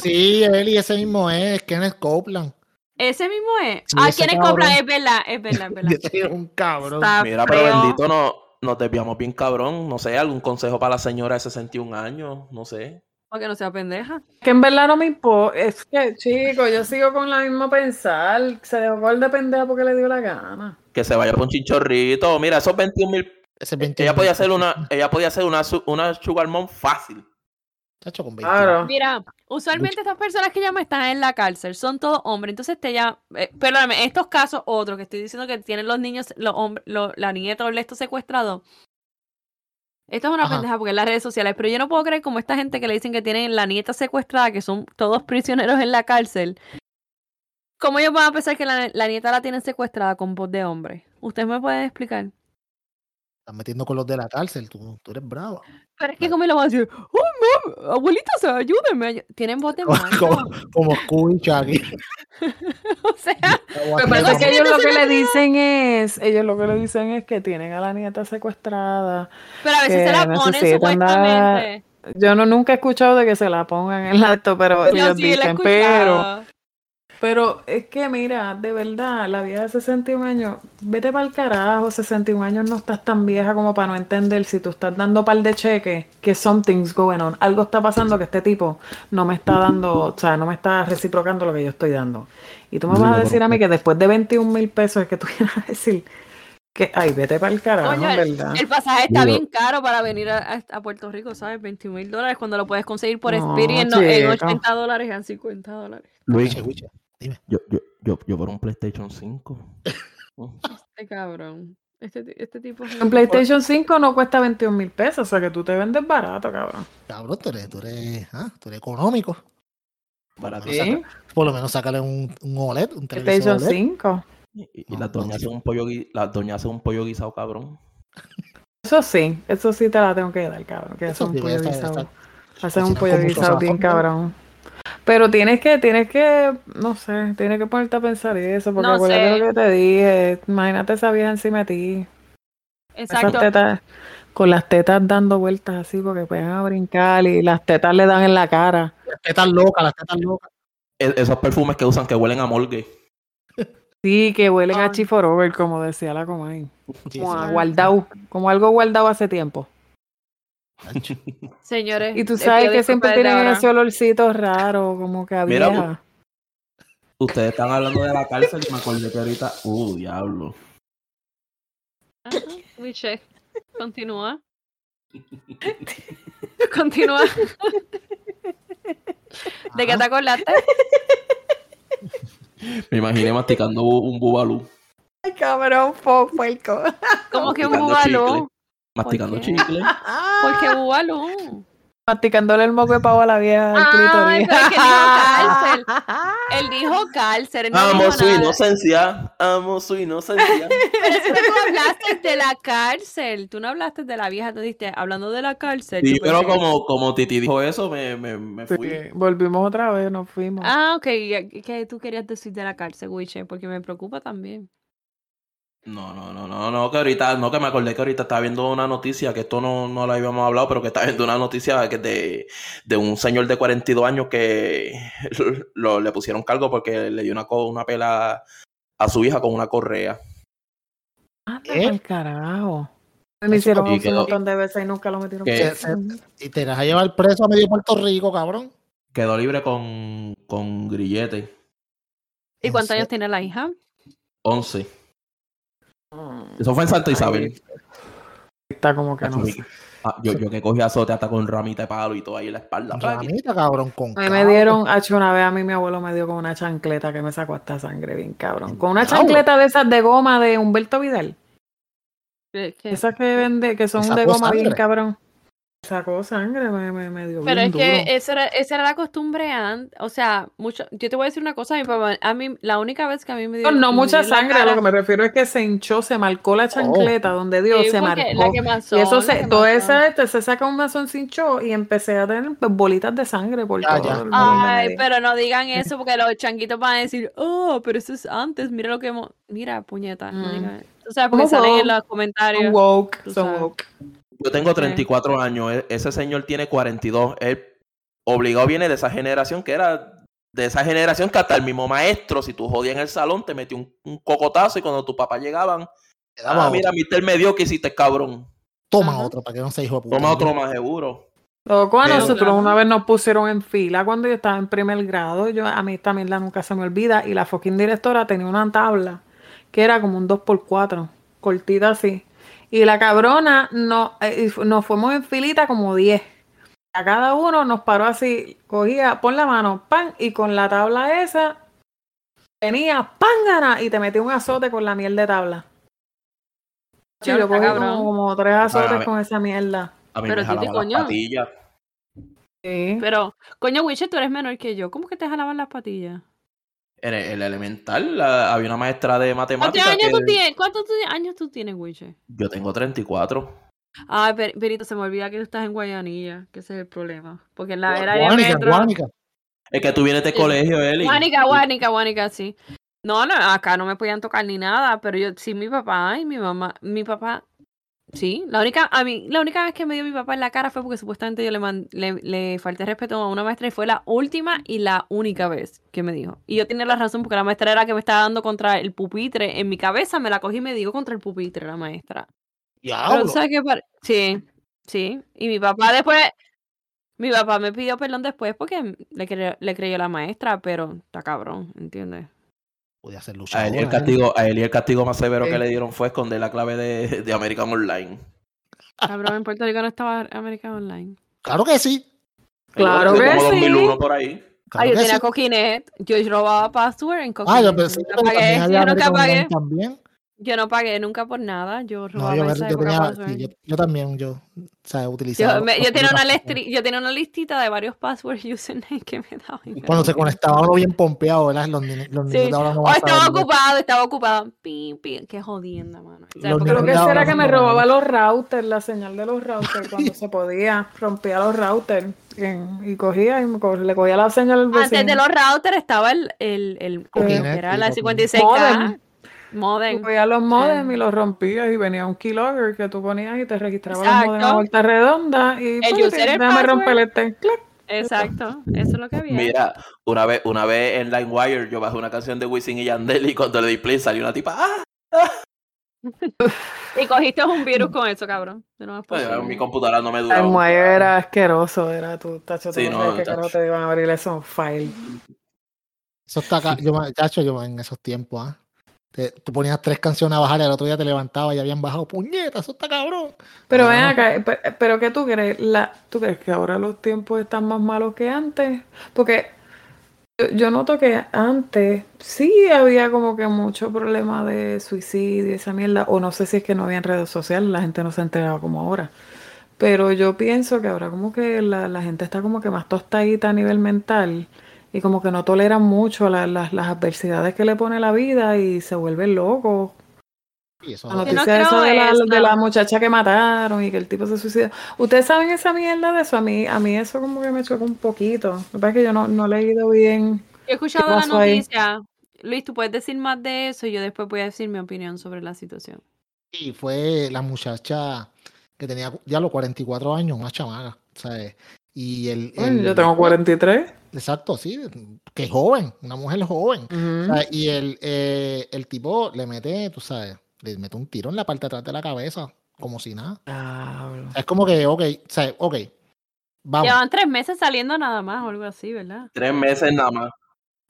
Sí, él y ese mismo es Kenneth Copeland. Ese mismo es. Sí, ah, ese ¿quién es verdad, es verdad, es verdad. Ese es un cabrón. Está Mira, pero feo. bendito no, nos desviamos bien cabrón. No sé, algún consejo para la señora de 61 años, no sé. Para que no sea pendeja. Que en verdad no me importa. Es que, chico, yo sigo con la misma pensar. Se dejó gol de pendeja porque le dio la gana. Que se vaya por un chinchorrito. Mira, esos 21 mil. Ese 21 Ella podía hacer una, ella podía hacer una, una sugar mom fácil. Chacho, con 21. Claro. Mira, usualmente estas personas que llaman están en la cárcel, son todos hombres, entonces te llaman, eh, perdóname, estos casos, otros que estoy diciendo que tienen los niños, los hombres, lo- la nieta o el esto secuestrado. Esto es una Ajá. pendeja porque en las redes sociales, pero yo no puedo creer como esta gente que le dicen que tienen la nieta secuestrada, que son todos prisioneros en la cárcel. ¿Cómo ellos van a pensar que la, la nieta la tienen secuestrada con voz de hombre? ¿Ustedes me pueden explicar? Estás metiendo con los de la cárcel, tú, tú eres brava. Pero es que como lo van a decir, oh, se ayúdenme. ayu-". Tienen voz de Como, y Chucky. o sea, Lo que pasa es que ellos lo que le dicen es, ellos lo que le dicen es que tienen a la nieta secuestrada. Pero a veces que se la ponen dar- supuestamente. Yo no nunca he escuchado de que se la pongan en el acto, pero Yo ellos sí dicen, pero. Pero es que mira, de verdad, la vieja de 61 años, vete para el carajo, 61 años no estás tan vieja como para no entender si tú estás dando par de cheques, que something's going on, algo está pasando que este tipo no me está dando, o sea, no me está reciprocando lo que yo estoy dando. Y tú me vas a decir a mí que después de 21 mil pesos es que tú vienes a decir que, ay, vete para el carajo, en el, verdad. el pasaje está bien caro para venir a, Puerto Rico, ¿sabes? 21 mil dólares cuando lo puedes conseguir por No, Spirit en, en chico. 80 dólares, en 50 dólares. Luis, Yo, yo, yo, yo por un PlayStation 5. Este cabrón. Este, este tipo En PlayStation 5 no cuesta 21 mil pesos, o sea que tú te vendes barato, cabrón. Cabrón, tú eres, tú eres, ah, tú eres económico. Para ti. ¿Sí? Por lo menos sácale un, un OLED, un televisor PlayStation OLED. 5. Y, y No, doñas tío. hacen un pollo las doñas hacen un pollo guisado, cabrón. Eso sí, eso sí te la tengo que dar, cabrón. Que Eso un sí, pollo guisado. Hacen un pollo guisado bien cabrón. Pero tienes que, tienes que, no sé, tienes que ponerte a pensar eso, porque No acuérdate sé. lo que te dije. Imagínate esa vieja encima de ti. Esas Exacto. tetas, con las tetas dando vueltas así, porque pueden a brincar y las tetas le dan en la cara. Las tetas locas, las tetas locas. E- esos perfumes que usan que huelen a morgue. Sí, que huelen a Ay. Forever, como decía la Comay. Como a guardado, como algo guardado hace tiempo. Señores. Y tú sabes que siempre tienen ahora. ese olorcito raro, como que a Mira, vieja. Ustedes están hablando de la cárcel y me acordé que ahorita. Uh, diablo. Ajá, Miche, Continúa. Continúa. ¿De qué te acordaste? Me imaginé masticando un bubalú. Ay, cabrón, po- puerco. ¿Cómo que un bubalú? Masticando qué? chicle. ¿Por qué bubalú? Masticándole el moco de pavo a la vieja Ay, pero es que dijo cárcel. Él dijo cárcel. él no Amo dijo su nada. inocencia. Amo su inocencia. Pero es que tú hablaste de la cárcel. Tú no hablaste de la vieja, tú dijiste, hablando de la cárcel. Sí, pero pensé- como, como Titi dijo eso, me, me, me Sí, fui. volvimos otra vez, nos fuimos. Ah, ok. ¿y ¿Qué tú querías decir de la cárcel, Wiche? Porque me preocupa también. No, no, no, no, no, que ahorita, no que me acordé que ahorita estaba viendo una noticia, que esto no, no la habíamos hablado, pero que estaba viendo una noticia que de, de un señor de 42 años que lo, le pusieron cargo porque le dio una, co- una pela a su hija con una correa. Anda ¿Qué? pa'l carajo. Me hicieron eso quedó- un montón de veces y nunca lo metieron preso. Y te vas a llevar preso a medio Puerto Rico, cabrón. Quedó libre con, con grillete. ¿Y ¿En cuántos años tiene la hija? 11. Eso fue en Santa Isabel. Está como que no. Ah, yo, yo que cogí azote hasta con ramita de palo y todo ahí en la espalda. Ramita, cabrón, con A mí me dieron, hecho una vez a mí mi abuelo me dio con una chancleta que me sacó hasta sangre bien cabrón. Con una chancleta de esas de goma de Humberto Vidal. Esas que vende, que son ¿Te de goma bien cabrón. Sacó sangre, me, me, me dio Pero bien es que esa era, esa era la costumbre antes. O sea, mucho. Yo te voy a decir una cosa, mi papá. A mí, la única vez que a mí me dio. No, no me mucha sangre, a lo que me refiero es que se hinchó, se marcó la chancleta donde dio, Sí, se marcó. la quemazón, y eso la se, toda esa, este, se saca un mazón se hinchó y empecé a tener pues, bolitas de sangre por Ya, todo Ay, pero no digan eso porque los changuitos van a decir, oh, pero eso es antes, mira lo que hemos... Mira, puñeta, no Mm. digan eso. Tú sabes, porque ¿Cómo salen en los Son comentarios. woke, son woke. Yo tengo 34 años, e- ese señor tiene 42. Él obligado viene de esa generación que era de esa generación que hasta el mismo maestro, si tú jodías en el salón, te metió un, un cocotazo y cuando tus papás llegaban, Te daba ah, otro. mira, Mister me dio que hiciste cabrón. Toma Ajá. otro para que no se hijo de puta. Toma otro más seguro. Loco, a nosotros una vez nos pusieron en fila cuando yo estaba en primer grado. Yo, a mí esta mierda nunca se me olvida. Y la fucking directora tenía una tabla que era como un 2x4, cortita así. Y la cabrona no, eh, nos fuimos en filita como 10. A cada uno nos paró así, cogía, pon la mano, pan, y con la tabla esa tenía pángana y te metía un azote con la miel de tabla. Yo cogí como, como tres azotes ver. con esa mierda. A mí Pero me Titi, jalaban las coño. patillas. Sí. Pero, coño, Wiche, tú eres menor que yo. ¿Cómo que te jalaban las patillas? En el, el elemental la- había una maestra de ¿Cuántos matemáticas años tú que tienes? ¿Cuántos tu- años tú tienes, Wiche? yo tengo 34. Ay, per- Perito, se me olvida que tú estás en Guayanilla, que ese es el problema. Porque en la era de Guánica, metro... Guánica. Es que tú vienes de colegio, Eli. Guánica, Guánica, Guánica, sí. No, no, acá no me podían tocar ni nada, pero yo sí mi papá y mi mamá, mi papá, sí, la única, a mí, la única vez que me dio mi papá en la cara fue porque supuestamente yo le, man- le, le falté respeto a una maestra y fue la última y la única vez que me dijo. Y yo tenía la razón porque la maestra era que me estaba dando contra el pupitre, en mi cabeza me la cogí y me dio contra el pupitre la maestra. Pare- sí, sí, y mi papá después, mi papá me pidió perdón después porque le, cre- le creyó la maestra, pero está cabrón, ¿entiendes? Podía ser A luchador. Eli el ¿eh? castigo, a Eli el castigo más severo Sí. que le dieron fue esconder la clave de, de American Online. Cabrón, en Puerto Rico no estaba American Online. Claro que sí. Claro Como que sí. 2001 por ahí. Claro ah, yo tenía sí. Coquinet. Yo robaba password en Coquinet. Ah, yo pensé que yo nunca pagué. También. Yo no pagué nunca por nada. Yo No, robaba yo, esa yo época tenía, password. sí, yo, yo también, yo, o sea, utilizaba. Yo, me- yo tenía una listri- yo tenía una listita de varios passwords username que me daban. Cuando se conectaba uno bien pompeado, ¿verdad? Los, los Sí. ahora no O van a estaba ocupado, estaba ocupado. Pim, pim. Qué jodienda, mano. O sea, porque- Creo que será que no me robaba los routers, la señal de los routers cuando se podía, rompía los routers y cogía y le cogía la señal al Antes de vecino. los routers estaba el, el, el, Coquinet, era la Coquinet. 56K. Modem. Modem. Cogía los modems Sí. y los rompías y venía un keylogger que tú ponías y te registraba los Exacto. modems a vuelta redonda y El pues, user, el déjame romper password. este. Clac. Exacto. Eso es lo que había. Mira, una vez, una vez en LimeWire yo bajé una canción de Wisin y Yandel y cuando le di play salió una tipa, ¡ah! Y cogiste un virus con eso, cabrón. Posible. mi computadora no me El duraba. un era asqueroso, era tu tacho, Sí, no no, carajo te iban a abrir esos files. Eso está acá. Yo, chacho, yo en esos tiempos, ¿ah? Te- tú ponías tres canciones a bajar y al otro día te levantabas y habían bajado. Puñeta, eso está cabrón. Pero ven acá, eh, pe- pero ¿qué tú crees? La, ¿Tú crees que ahora los tiempos están más malos que antes? Porque yo, noto que antes sí había como que mucho problema de suicidio y esa mierda, o no sé si es que no había redes sociales, la gente no se enteraba como ahora. Pero yo pienso que ahora como que la, la gente está como que más tostadita a nivel mental y como que no toleran mucho la- las- las adversidades que le pone la vida y se vuelven locos. Y eso- La no noticia creo esa de la, eso. de la muchacha que mataron y que el tipo se suicidó. ¿Ustedes saben esa mierda de eso? A mí, a mí eso como que me chocó un poquito. Lo que pasa es que yo no, no he leído bien. Yo he escuchado la ahí? noticia. Luis, tú puedes decir más de eso y yo después voy a decir mi opinión sobre la situación. Y fue la muchacha que tenía ya los 44 años, una chamaca, ¿sabes? Y el, Bueno, el- yo tengo 43. Exacto, sí, que joven, una mujer joven. Ujú. O sea, y el, eh, el tipo le mete, tú sabes, le mete un tiro en la parte de atrás de la cabeza, como si nada. Diablo. Es como que, ok, o sea, ok, vamos, Llevan tres meses saliendo nada más o algo así, ¿verdad? Tres meses nada más.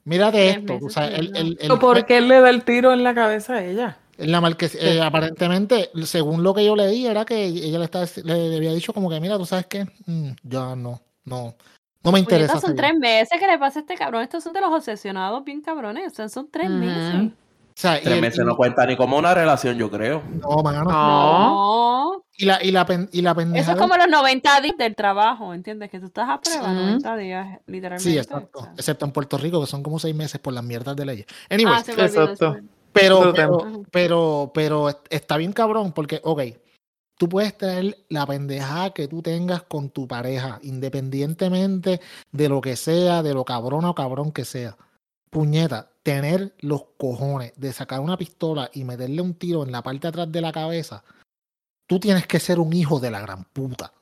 mírate tres esto, o sea, el, el, el- ¿Pero ¿Por qué le da el tiro en la cabeza a ella? En la marques- eh, aparentemente, según lo que yo leí, era que ella le, estaba, le había dicho como que, mira, tú sabes qué, Mm, ya no, no, no me Oye, interesa. estos son seguir". tres meses que le pasa a este cabrón. Estos son de los obsesionados bien cabrones. O sea, son tres meses. O sea, Tres el- meses no cuenta ni como una relación, yo creo. no, mano. No. No. Y la, y la, pen- y la Eso pendeja es como los 90 días del trabajo, ¿entiendes? Que tú estás a prueba Ujú. 90 días, literalmente. Sí, o exacto. sea. Excepto en Puerto Rico, que son como seis meses por las mierdas de leyes. Anyways, Ah, se me olvidó, se me Exacto. olvidó. Pero, pero, pero, pero est- está bien cabrón porque, ok, tú puedes tener la pendejada que tú tengas con tu pareja, independientemente de lo que sea, de lo cabrón o cabrón que sea. Puñeta, tener los cojones de sacar una pistola y meterle un tiro en la parte de atrás de la cabeza, tú tienes que ser un hijo de la gran puta.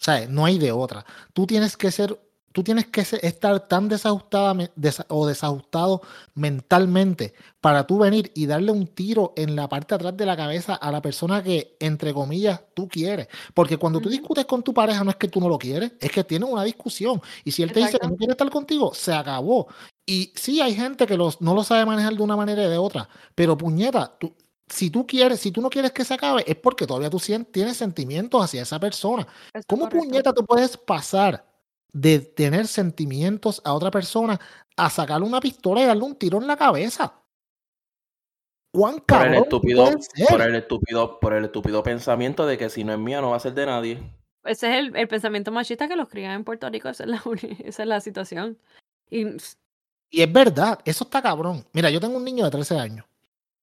O sea, no hay de otra. Tú tienes que ser, tú tienes que estar tan desajustada desa- o desajustado mentalmente para tú venir y darle un tiro en la parte de atrás de la cabeza a la persona que, entre comillas, tú quieres. Porque cuando tú discutes con tu pareja no es que tú no lo quieres, es que tienen una discusión. Y si él te dice que no quiere estar contigo, se acabó. Y sí hay gente que los, no lo sabe manejar de una manera y de otra, pero puñeta, tú, si tú quieres, si tú no quieres que se acabe, es porque todavía tú tienes sentimientos hacia esa persona. Es ¿Cómo correcto. puñeta tú puedes pasar de tener sentimientos a otra persona a sacarle una pistola y darle un tiro en la cabeza? ¿Cuán Por el estúpido, por el estúpido, por el estúpido pensamiento de que si no es mía no va a ser de nadie. Ese es el, el pensamiento machista que los crían en Puerto Rico. Esa es la, esa es la situación. Y es verdad, eso está cabrón. Mira, yo tengo un niño de 13 años.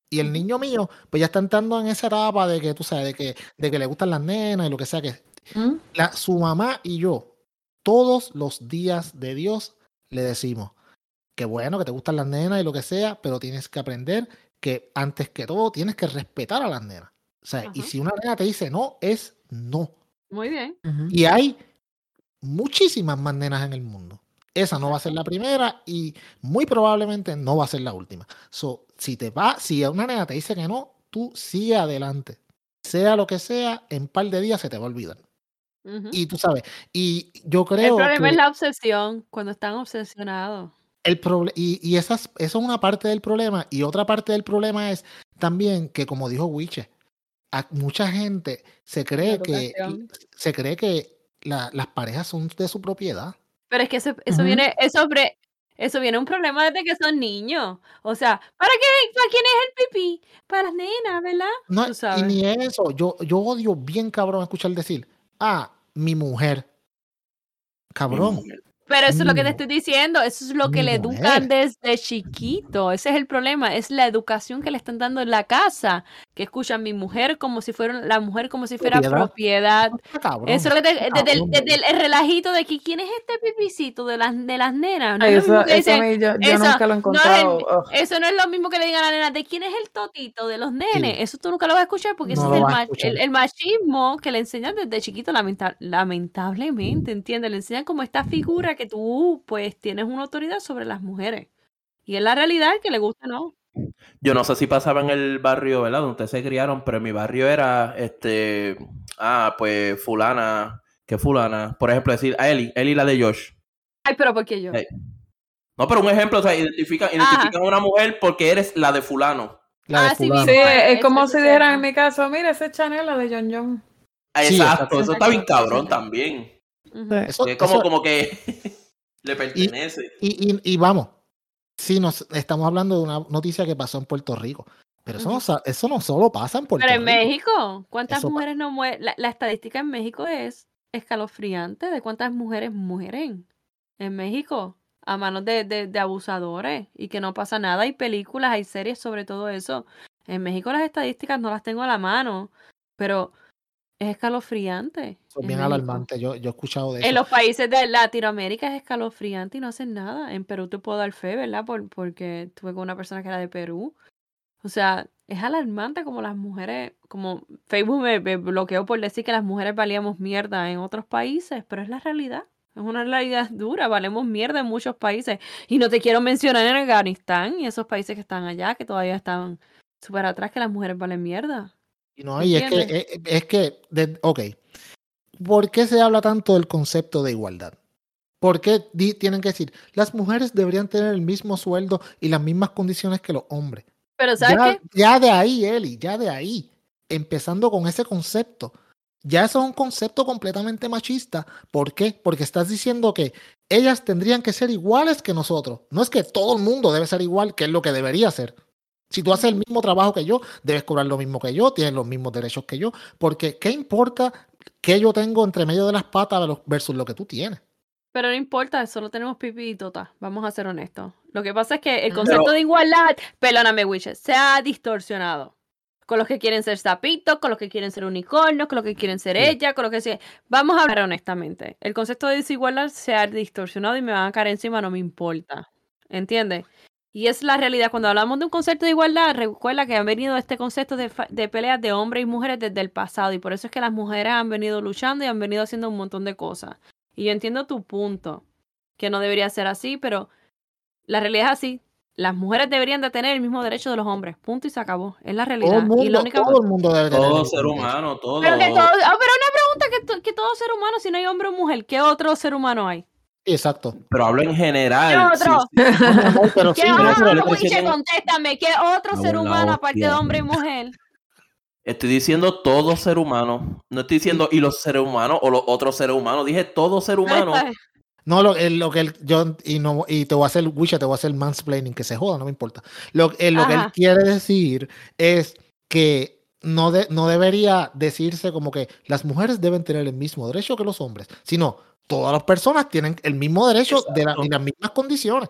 Y el niño mío, pues ya está entrando en esa etapa de que, tú sabes, de que, de que le gustan las nenas y lo que sea que. ¿Mm? La, su mamá y yo, todos los días de Dios, le decimos que bueno, que te gustan las nenas y lo que sea, pero tienes que aprender que antes que todo tienes que respetar a las nenas. O sea, y si una nena te dice no, es no. muy bien. Y hay muchísimas más nenas en el mundo. Esa no va a ser la primera y muy probablemente no va a ser la última. So, si te va, si una nena te dice que no, tú sigue adelante. Sea lo que sea, en par de días se te va a olvidar. Ujú. Y tú sabes, y yo El creo problema que es la obsesión, cuando están obsesionados. el y, y esas, eso es una parte del problema. Y otra parte del problema es también que, como dijo Wiche, a mucha gente se cree que se cree que la- las parejas son de su propiedad. Pero es que eso, eso Ujú. viene, eso, eso viene un problema desde que son niños. O sea, ¿para qué? ¿Para quién es el pipí? Para las nenas, ¿verdad? No, Tú y sabes. ni eso. Yo, yo odio bien cabrón escuchar decir, ah, mi mujer. Cabrón. Pero eso es lo que te No. estoy diciendo, eso es lo que le educan desde chiquito, ese es el problema, es la educación que le están dando en la casa, que escuchan mi mujer como si fuera la mujer como si fuera Propiedad. cabrón. Eso es lo que te- desde, el, desde relajito de que quién es este pipicito de las de las nenas. No Ay, eso, que eso a dicen, mí yo, yo eso nunca lo he no es el- encontrado. ugh. eso no es lo mismo que le digan a la nena de quién es el totito de los nenes. Eso tú nunca lo vas a escuchar porque No ese es el, machismo que le enseñan desde chiquito, lamenta- lamentablemente, ¿entiendes? Le enseñan como esta figura que tú, pues, tienes una autoridad sobre las mujeres. Y es la realidad que le gusta, ¿no? Yo no sé si pasaba en el barrio, ¿verdad? Donde ustedes se criaron, pero en mi barrio era, este, ah, pues fulana, que fulana, por ejemplo, decir a Eli, Eli la de Josh. Ay, pero ¿por qué yo? Eh, No, pero un ejemplo, o sea, identifican, identifican a una mujer porque eres la de fulano. La de Ah, sí, fulano. Sí, es como si dijeran en mi caso, mira, ese Chanel, la de John John. Sí, Exacto, eso está bien cabrón también. Eso- Es como, eso- como que le pertenece. y, y- y vamos, sí, nos estamos hablando de una noticia que pasó en Puerto Rico, pero eso, no, eso no solo pasa en Puerto Pero en Rico. México, ¿cuántas Eso mujeres no mueren? La, la estadística en México es escalofriante de cuántas mujeres mueren en México a manos de, de- de abusadores y que no pasa nada. Hay películas, hay series sobre todo eso. En México las estadísticas no las tengo a la mano, pero es escalofriante. Eso es en bien alarmante, yo, yo he escuchado de eso. En los países de Latinoamérica es escalofriante y no hacen nada. En Perú te puedo dar fe, ¿verdad? Por, porque estuve con una persona que era de Perú. O sea, es alarmante como las mujeres, como Facebook me, me bloqueó por decir que las mujeres valíamos mierda en otros países, pero es la realidad. Es una realidad dura, valemos mierda en muchos países. Y no te quiero mencionar en Afganistán y esos países que están allá, que todavía están súper atrás, que las mujeres valen mierda. Y no, y es que, es, es que, de- ok, ¿por qué se habla tanto del concepto de igualdad? ¿Por qué di- tienen que decir, las mujeres deberían tener el mismo sueldo y las mismas condiciones que los hombres? Pero ¿sabes Ya, qué? ya de ahí, Eli, ya de ahí, empezando con ese concepto, ya eso es un concepto completamente machista. ¿Por qué? Porque estás diciendo que ellas tendrían que ser iguales que nosotros. No es que todo el mundo debe ser igual, que es lo que debería ser. Si tú haces el mismo trabajo que yo, debes cobrar lo mismo que yo, tienes los mismos derechos que yo, porque ¿qué importa que yo tengo entre medio de las patas versus- lo que tú tienes? Pero no importa, solo tenemos pipi y tota. Vamos a ser honestos. Lo que pasa es que el concepto Pero- de igualdad, perdóname, Witches, se ha distorsionado. Con los que quieren ser sapitos, con los que quieren ser unicornios, con los que quieren ser Sí. ella, con los que se... Vamos a hablar honestamente. El concepto de desigualdad se ha distorsionado y me van a caer encima, no me importa. ¿Entiendes? Y es la realidad. Cuando hablamos de un concepto de igualdad, recuerda que han venido este concepto de, fa- de peleas de hombres y mujeres desde el pasado. Y por eso es que las mujeres han venido luchando y han venido haciendo un montón de cosas. Y yo entiendo tu punto, que no debería ser así, pero la realidad es así. Las mujeres deberían de tener el mismo derecho de los hombres. Punto y se acabó. Es la Todo realidad. y la única... todo el mundo debe tener. el Todo mismo ser humano, todo. Pero, que todo... ah, pero una pregunta que, to- que todo ser humano, si no hay hombre o mujer, ¿qué otro ser humano hay? Exacto. Pero hablo en ¿Qué general. otro? sí, sí. No, mi amor, pero ¿Qué sí, otro? Wiche, contéstame. ¿Qué otro ser cago en la humano aparte de hombre y mujer? Estoy diciendo todo ser humano. No estoy diciendo y los seres humanos o los otros seres humanos. Dije todo ser humano. No, lo, lo que él, yo, y, no, y te voy a hacer, Wisha, te voy a hacer mansplaining, que se joda, no me importa. Lo, eh, lo que él quiere decir es que no, de- no debería decirse como que las mujeres deben tener el mismo derecho que los hombres, sino todas las personas tienen el mismo derecho de la- y las mismas condiciones.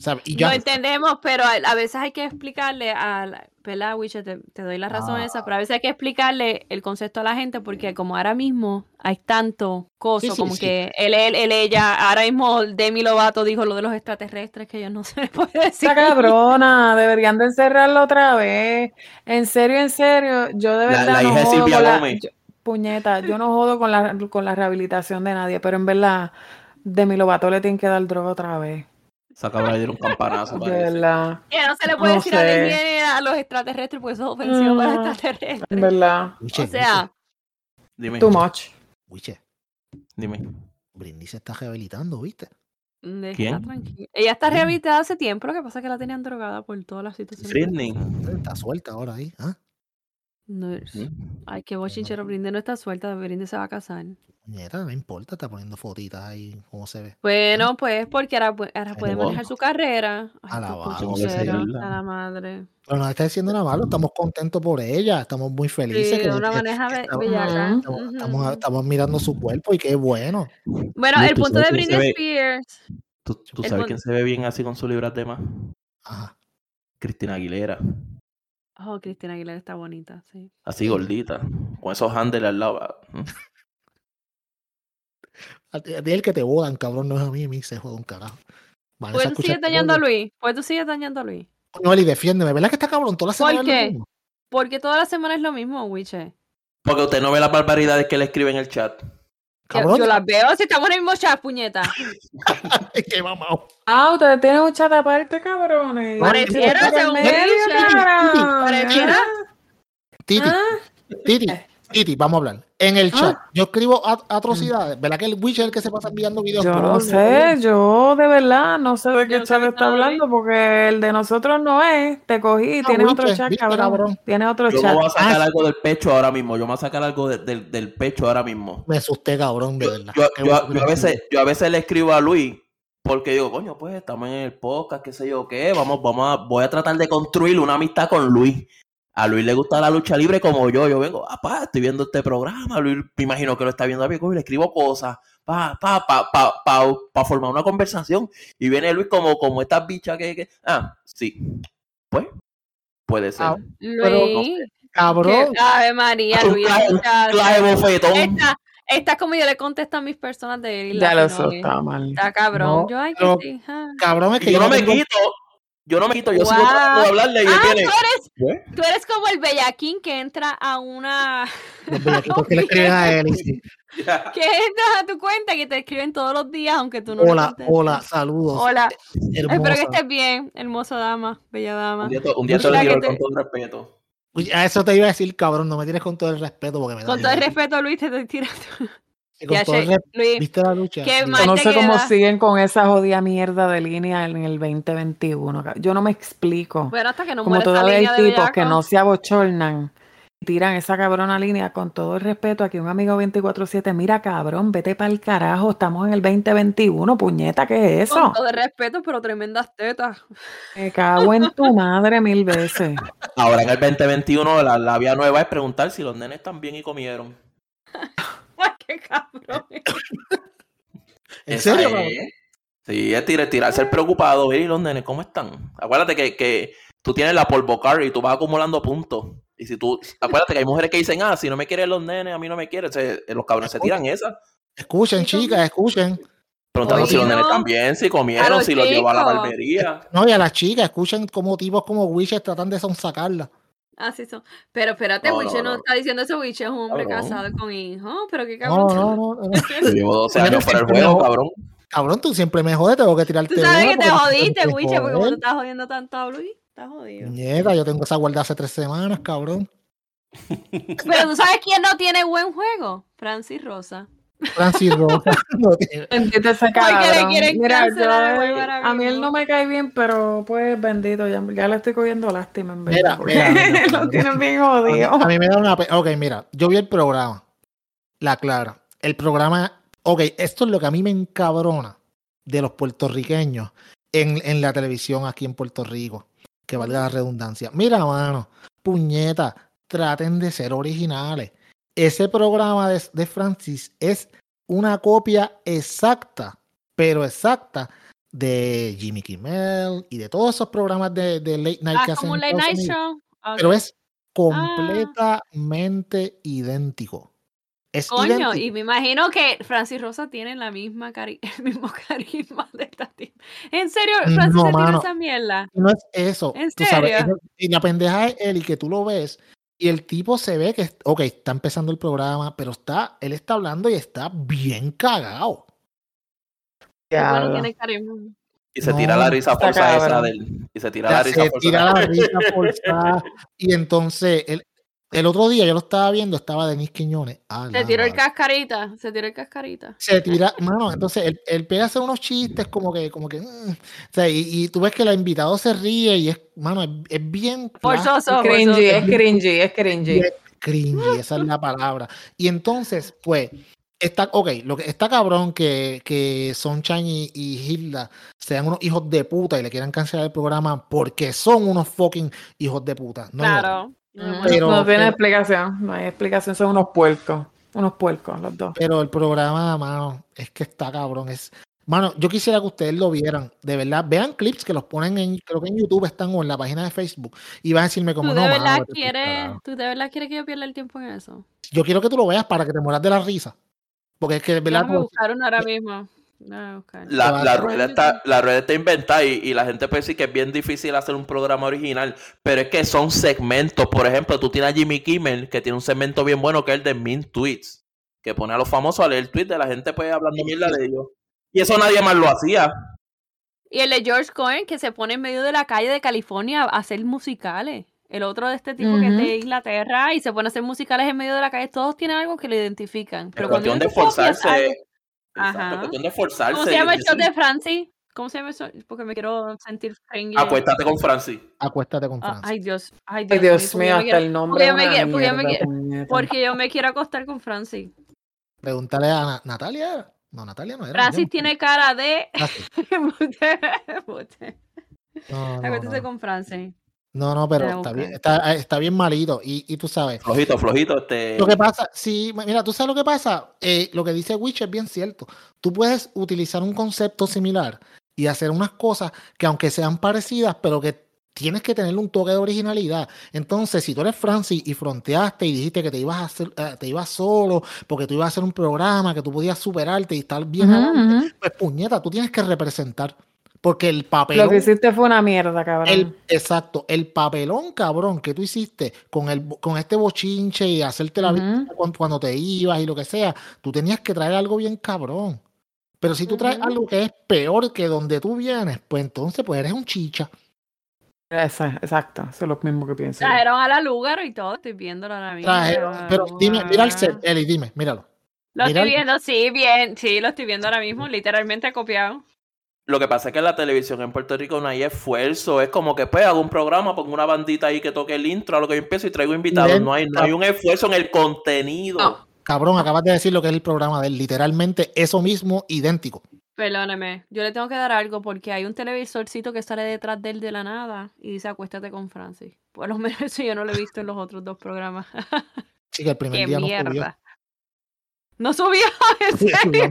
¿Sabes? Y No ya. entendemos, pero a, a veces hay que explicarle a la, ¿verdad, Wiche? Te, te doy la razón en esa, pero a veces hay que explicarle el concepto a la gente porque como ahora mismo hay tanto coso, Sí, sí, como sí. que él, él, él, ella, ahora mismo Demi Lovato dijo lo de los extraterrestres que ellos no se les puede decir. Esa cabrona, deberían de encerrarla otra vez. En serio, en serio, yo de La- verdad la no hija de jodo Silvia la- Gómez. yo- puñeta, yo no jodo con la, con la rehabilitación de nadie, pero en verdad, Demi Lovato le tienen que dar droga otra vez. Esa cabra le dieron un campanazo. De verdad, Que no se le puede No decir a sé. A los extraterrestres porque eso es ofensivo para Mm. los en extraterrestres. verdad. Wiche, O sea, Dime. Too much. Wiche, Dime. Britney se está rehabilitando, ¿viste? deja ¿Quién? tranquila. Ella está rehabilitada hace tiempo, lo que pasa es que la tenían drogada por todas las situaciones. Britney. Está suelta ahora ahí. ¿ah? No es- ¿Mm? Ay, qué bochinchero, Brinde no está suelta, Brinde se va a casar. Puñeta, no importa, está poniendo fotitas ahí, cómo se ve. Bueno, pues porque ahora, pu- ahora puede bueno. manejar su carrera. Ay, qué a la madre. Pero no está diciendo nada malo, estamos contentos por ella, estamos muy felices. Sí, que- de una que- be- estamos- bellaca. Estamos, Ujú. estamos- estamos mirando su cuerpo y qué bueno. Bueno, el ¿tú punto sabes de quién se Britney ve? Spears. ¿Tú, tú El sabes quién se ve bien así con su libra tema? Ajá. Cristina Aguilera. Oh, Cristina Aguilera está bonita, sí. Así gordita. Con esos handles al lado. ¿Mm? A ti, a ti el que te bodan, cabrón, no es a mí, a mí se joda un carajo. Vanessa Pues tú sigues dañando a. Luis. Pues tú sigues dañando a Luis. No, Eli, defiéndeme, ¿verdad que está cabrón? Toda la ¿Por semana es lo qué? mismo. Porque toda la semana es lo mismo, Wiche. Porque usted no ve las barbaridades que le escribe en el chat. Yo, Cabrón, yo las veo si estamos en el mismo chat, puñeta. qué mamado. Ah, ustedes tienen un chat aparte, cabrones. Pareciera, Por el según cabrón. Pareciera. Titi, Ah, Titi, Titi, vamos a hablar. En el chat, yo escribo at- atrocidades. ¿Verdad que el Witch es el que se pasa enviando videos? Yo no sé, yo de verdad no sé de Yo qué no chat está hablando porque el de nosotros no es. Te cogí, Ah, tienes otro Witcher, chat, cabrón. cabrón. Tienes otro Yo chat. me voy a sacar Ah, algo del pecho ahora mismo. Yo me voy a sacar algo de- del- del pecho ahora mismo. Me asusté, cabrón, de Yo, verdad. yo- yo- yo a veces, yo a veces le escribo a Luis porque digo, coño, pues estamos en el podcast, qué sé yo qué, vamos, vamos a, voy a tratar de construir una amistad con Luis. A Luis le gusta la lucha libre como yo. Yo vengo, papá, estoy viendo este programa. Luis, me imagino que lo está viendo a mí, coño, le escribo cosas, pa, pa, pa, pa, pa, pa formar una conversación. Y viene Luis como, como estas bichas que, que- ah, sí, pues, puede ser. Ah, Luis. Cabrón. Ave María, Luis. clave- muchacho. clave bofetón. Esta, esta es como yo le contesto a mis personas de Ya lo sé, Latinois. está mal. Está cabrón. No, yo, ay, que pero- sí. ah. Cabrón, es que Y yo no me tengo- quito, yo no me quito, yo sigo Guau. tratando de hablarle y él Ah, viene. tú eres, ¿Qué? tú eres como el bellaquín que entra a una. Los bellaquitos que le escriben a él. que entra a tu cuenta que te escriben todos los días, aunque tú no. Hola, hola, saludos. Hola. hermosa. Espero que estés bien, hermosa dama, bella dama. Un día, te- un día te lo digo te- con todo respeto. Uy, A eso te iba a decir, cabrón, no me tienes con todo el respeto porque me da Con todo el respeto, Luis, te estoy tirando. Con Ya, el Luis, ¿Viste la lucha? No te sé cómo siguen con esa jodida mierda de línea en el 2021. ca- Yo no me explico. bueno, hasta que no Como todavía hay tipos que no se abochornan y tiran esa cabrona línea con todo el respeto. Aquí un amigo 24-7, mira cabrón, vete para el carajo, estamos en el 2021, puñeta, ¿qué es Con eso? todo el respeto, pero tremendas tetas. Me cago en tu madre mil veces. Ahora en el 2021 la, la vía nueva es preguntar si los nenes están bien y comieron. Qué cabrón. ¿En serio? es. cabrón? Sí, es tirar, tirar, ser preocupado. Ver, ¿y los nenes cómo están? Acuérdate que, que tú tienes la polvocar y tú vas acumulando puntos. Y si tú, acuérdate que hay mujeres que dicen, ah, si no me quieren los nenes, a mí no me quieren. Se- los cabrones se tiran esas. Escuchen, chicas, escuchen. Preguntando si los nenes están bien, si comieron, los si los llevó a la barbería. No, y a las chicas, escuchen como tipos como Witches tratan de sonsacarla. Así son. Pero espérate, No, Wiche no, no, no. está diciendo eso. Wiche es un hombre Cabrón. casado con hijos. Pero qué cabrón. no, no, no. Yo llevo 12 Bueno, años del siempre juego, no. cabrón. Cabrón, tú siempre me jodes, tengo que tirarte Tú sabes una que te jodiste, te Wiche, porque joder. estás jodiendo tanto a Luis, estás jodido. Nieta, yo tengo esa guarda hace tres semanas, cabrón. Pero tú sabes quién no tiene buen juego. Francis Rosa. Francis no tiene- Bendito ese cabrón. Mira, yo, ahora a mí él no me cae bien, pero pues bendito, ya, ya le estoy cogiendo lástima en Mira, porque mira, mira, lo tienen bien jodido. a mí me da una pena. Ok, mira, yo vi el programa. La Clara. El programa. Ok, esto es lo que a mí me encabrona de los puertorriqueños en, en la televisión aquí en Puerto Rico. Que valga la redundancia. Mira, mano, puñeta, traten de ser originales. Ese programa de, de Francis es una copia exacta, pero exacta, de Jimmy Kimmel y de todos esos programas de, de late night Ah, que hacen como late night Unidos show. Pero es Ah. completamente idéntico. Es Coño, idéntico. y me imagino que Francis Rosa tiene la misma cari el mismo carisma de esta tipa. ¿En serio, Francis No, se mano. esa mierda? No es eso. ¿En tú sabes, serio? es- y la pendeja es él y que tú lo ves y el tipo se ve que, ok, está empezando el programa, pero está, él está hablando y está bien cagado. Bueno. Y se No, tira la risa está forza esa del. Y se tira la risa se forza. tira la risa forzada. y entonces, el, el otro día yo lo estaba viendo, estaba Denis Quiñones. Ah, Se tiró el cascarita, se tiró el cascarita. se tira, mano, entonces él, él pega a hacer unos chistes como que, como que, mm, o sea, y, y tú ves que el invitado se ríe y es, mano, es, es bien Forzoso, Cringy, es cringy, es cringy. bien cringy, esa es la palabra. Y entonces, pues, está, ok, lo que está cabrón que, que Sunshine y, y Hilda sean unos hijos de puta y le quieran cancelar el programa porque son unos fucking hijos de puta. No. Claro. No, Pero- no tiene pero- explicación, no hay explicación, son unos puercos, unos puercos los dos. Pero el programa, mano, es que está cabrón. Es, mano, yo quisiera que ustedes lo vieran. De verdad, vean clips que los ponen en, creo que en YouTube están o en la página de Facebook. Y van a decirme como, ¿Tú no, de mano, verdad pa'l quieres, carajo". tú de verdad quieres que yo pierda el tiempo en eso? Yo quiero que tú lo veas para que te mueras de la risa. Porque es que, de verdad, Déjame como- buscar uno ahora mismo. Buscar. La, la rueda está, la rueda está inventada y, y la gente puede decir que es bien difícil hacer un programa original, pero es que son segmentos. Por ejemplo, tú tienes a Jimmy Kimmel, que tiene un segmento bien bueno que es el de Min Tweets, que pone a los famosos a leer tweets de la gente pues hablando mierda de ellos. Y eso nadie más lo hacía. Y el de George Cohen que se pone en medio de la calle de California a hacer musicales. El otro de este tipo que es de Inglaterra y se pone a hacer musicales en medio de la calle. Todos tienen algo que lo identifican. Pero cuando cuestión de esforzarse. Ajá. Cuestión de. ¿Cómo se llama el show de decir, Francis? ¿Cómo se llama eso? Porque me quiero sentir friendly. Acuéstate con Francis. Acuéstate con Ah, Francia. ay, Dios. Ay, Ay, Dios, Dios porque mío, hasta el nombre porque yo me quiero- porque yo me mierda, quiero- puñeta. Porque yo me quiero acostar con Francis. Pregúntale a Na- Natalia. No, Natalia no era. Francis tiene cara de. Ah, No, no, no. con Francis. No, no, pero está bien, está, está bien malito. Y, y tú sabes, Flojito, flojito. Este, Lo que pasa, sí, mira, tú sabes lo que pasa. Eh, lo que dice Witch es bien cierto. Tú puedes utilizar un concepto similar y hacer unas cosas que, aunque sean parecidas, pero que tienes que tener un toque de originalidad. Entonces, si tú eres Francis y fronteaste y dijiste que te ibas a hacer, eh, te ibas solo porque tú ibas a hacer un programa que tú podías superarte y estar bien adelante, pues puñeta, tú tienes que representar. Porque el papelón. Lo que hiciste fue una mierda, cabrón. El, exacto, el papelón cabrón que tú hiciste con el con este bochinche y hacerte la víctima cuando, cuando te ibas y lo que sea, tú tenías que traer algo bien cabrón. Pero si tú traes algo que es peor que donde tú vienes, pues entonces pues eres un chicha. Esa- exacto, eso es lo mismo que pienso. yo. Trajeron a la Lugaro y todo. Estoy viéndolo ahora mismo. Trajeron- pero dime, mira el set. Eli, dime, míralo. Lo estoy viendo, sí, bien. Sí, lo estoy viendo ahora mismo. Literalmente copiado. Lo que pasa es que en la televisión en Puerto Rico no hay esfuerzo. Es como que pues hago un programa, pongo una bandita ahí que toque el intro, a lo que yo empiezo y traigo invitados. No hay, no hay un esfuerzo en el contenido. No. Cabrón, acabas de decir lo que es el programa de él, literalmente eso mismo, idéntico. Perdóneme, yo le tengo que dar algo porque hay un televisorcito que sale detrás de él de la nada y dice acuéstate con Francis. Por lo menos eso yo no lo he visto en los otros dos programas. Chica, el primer ¡Qué día mierda! ¿No subió? ¿En serio?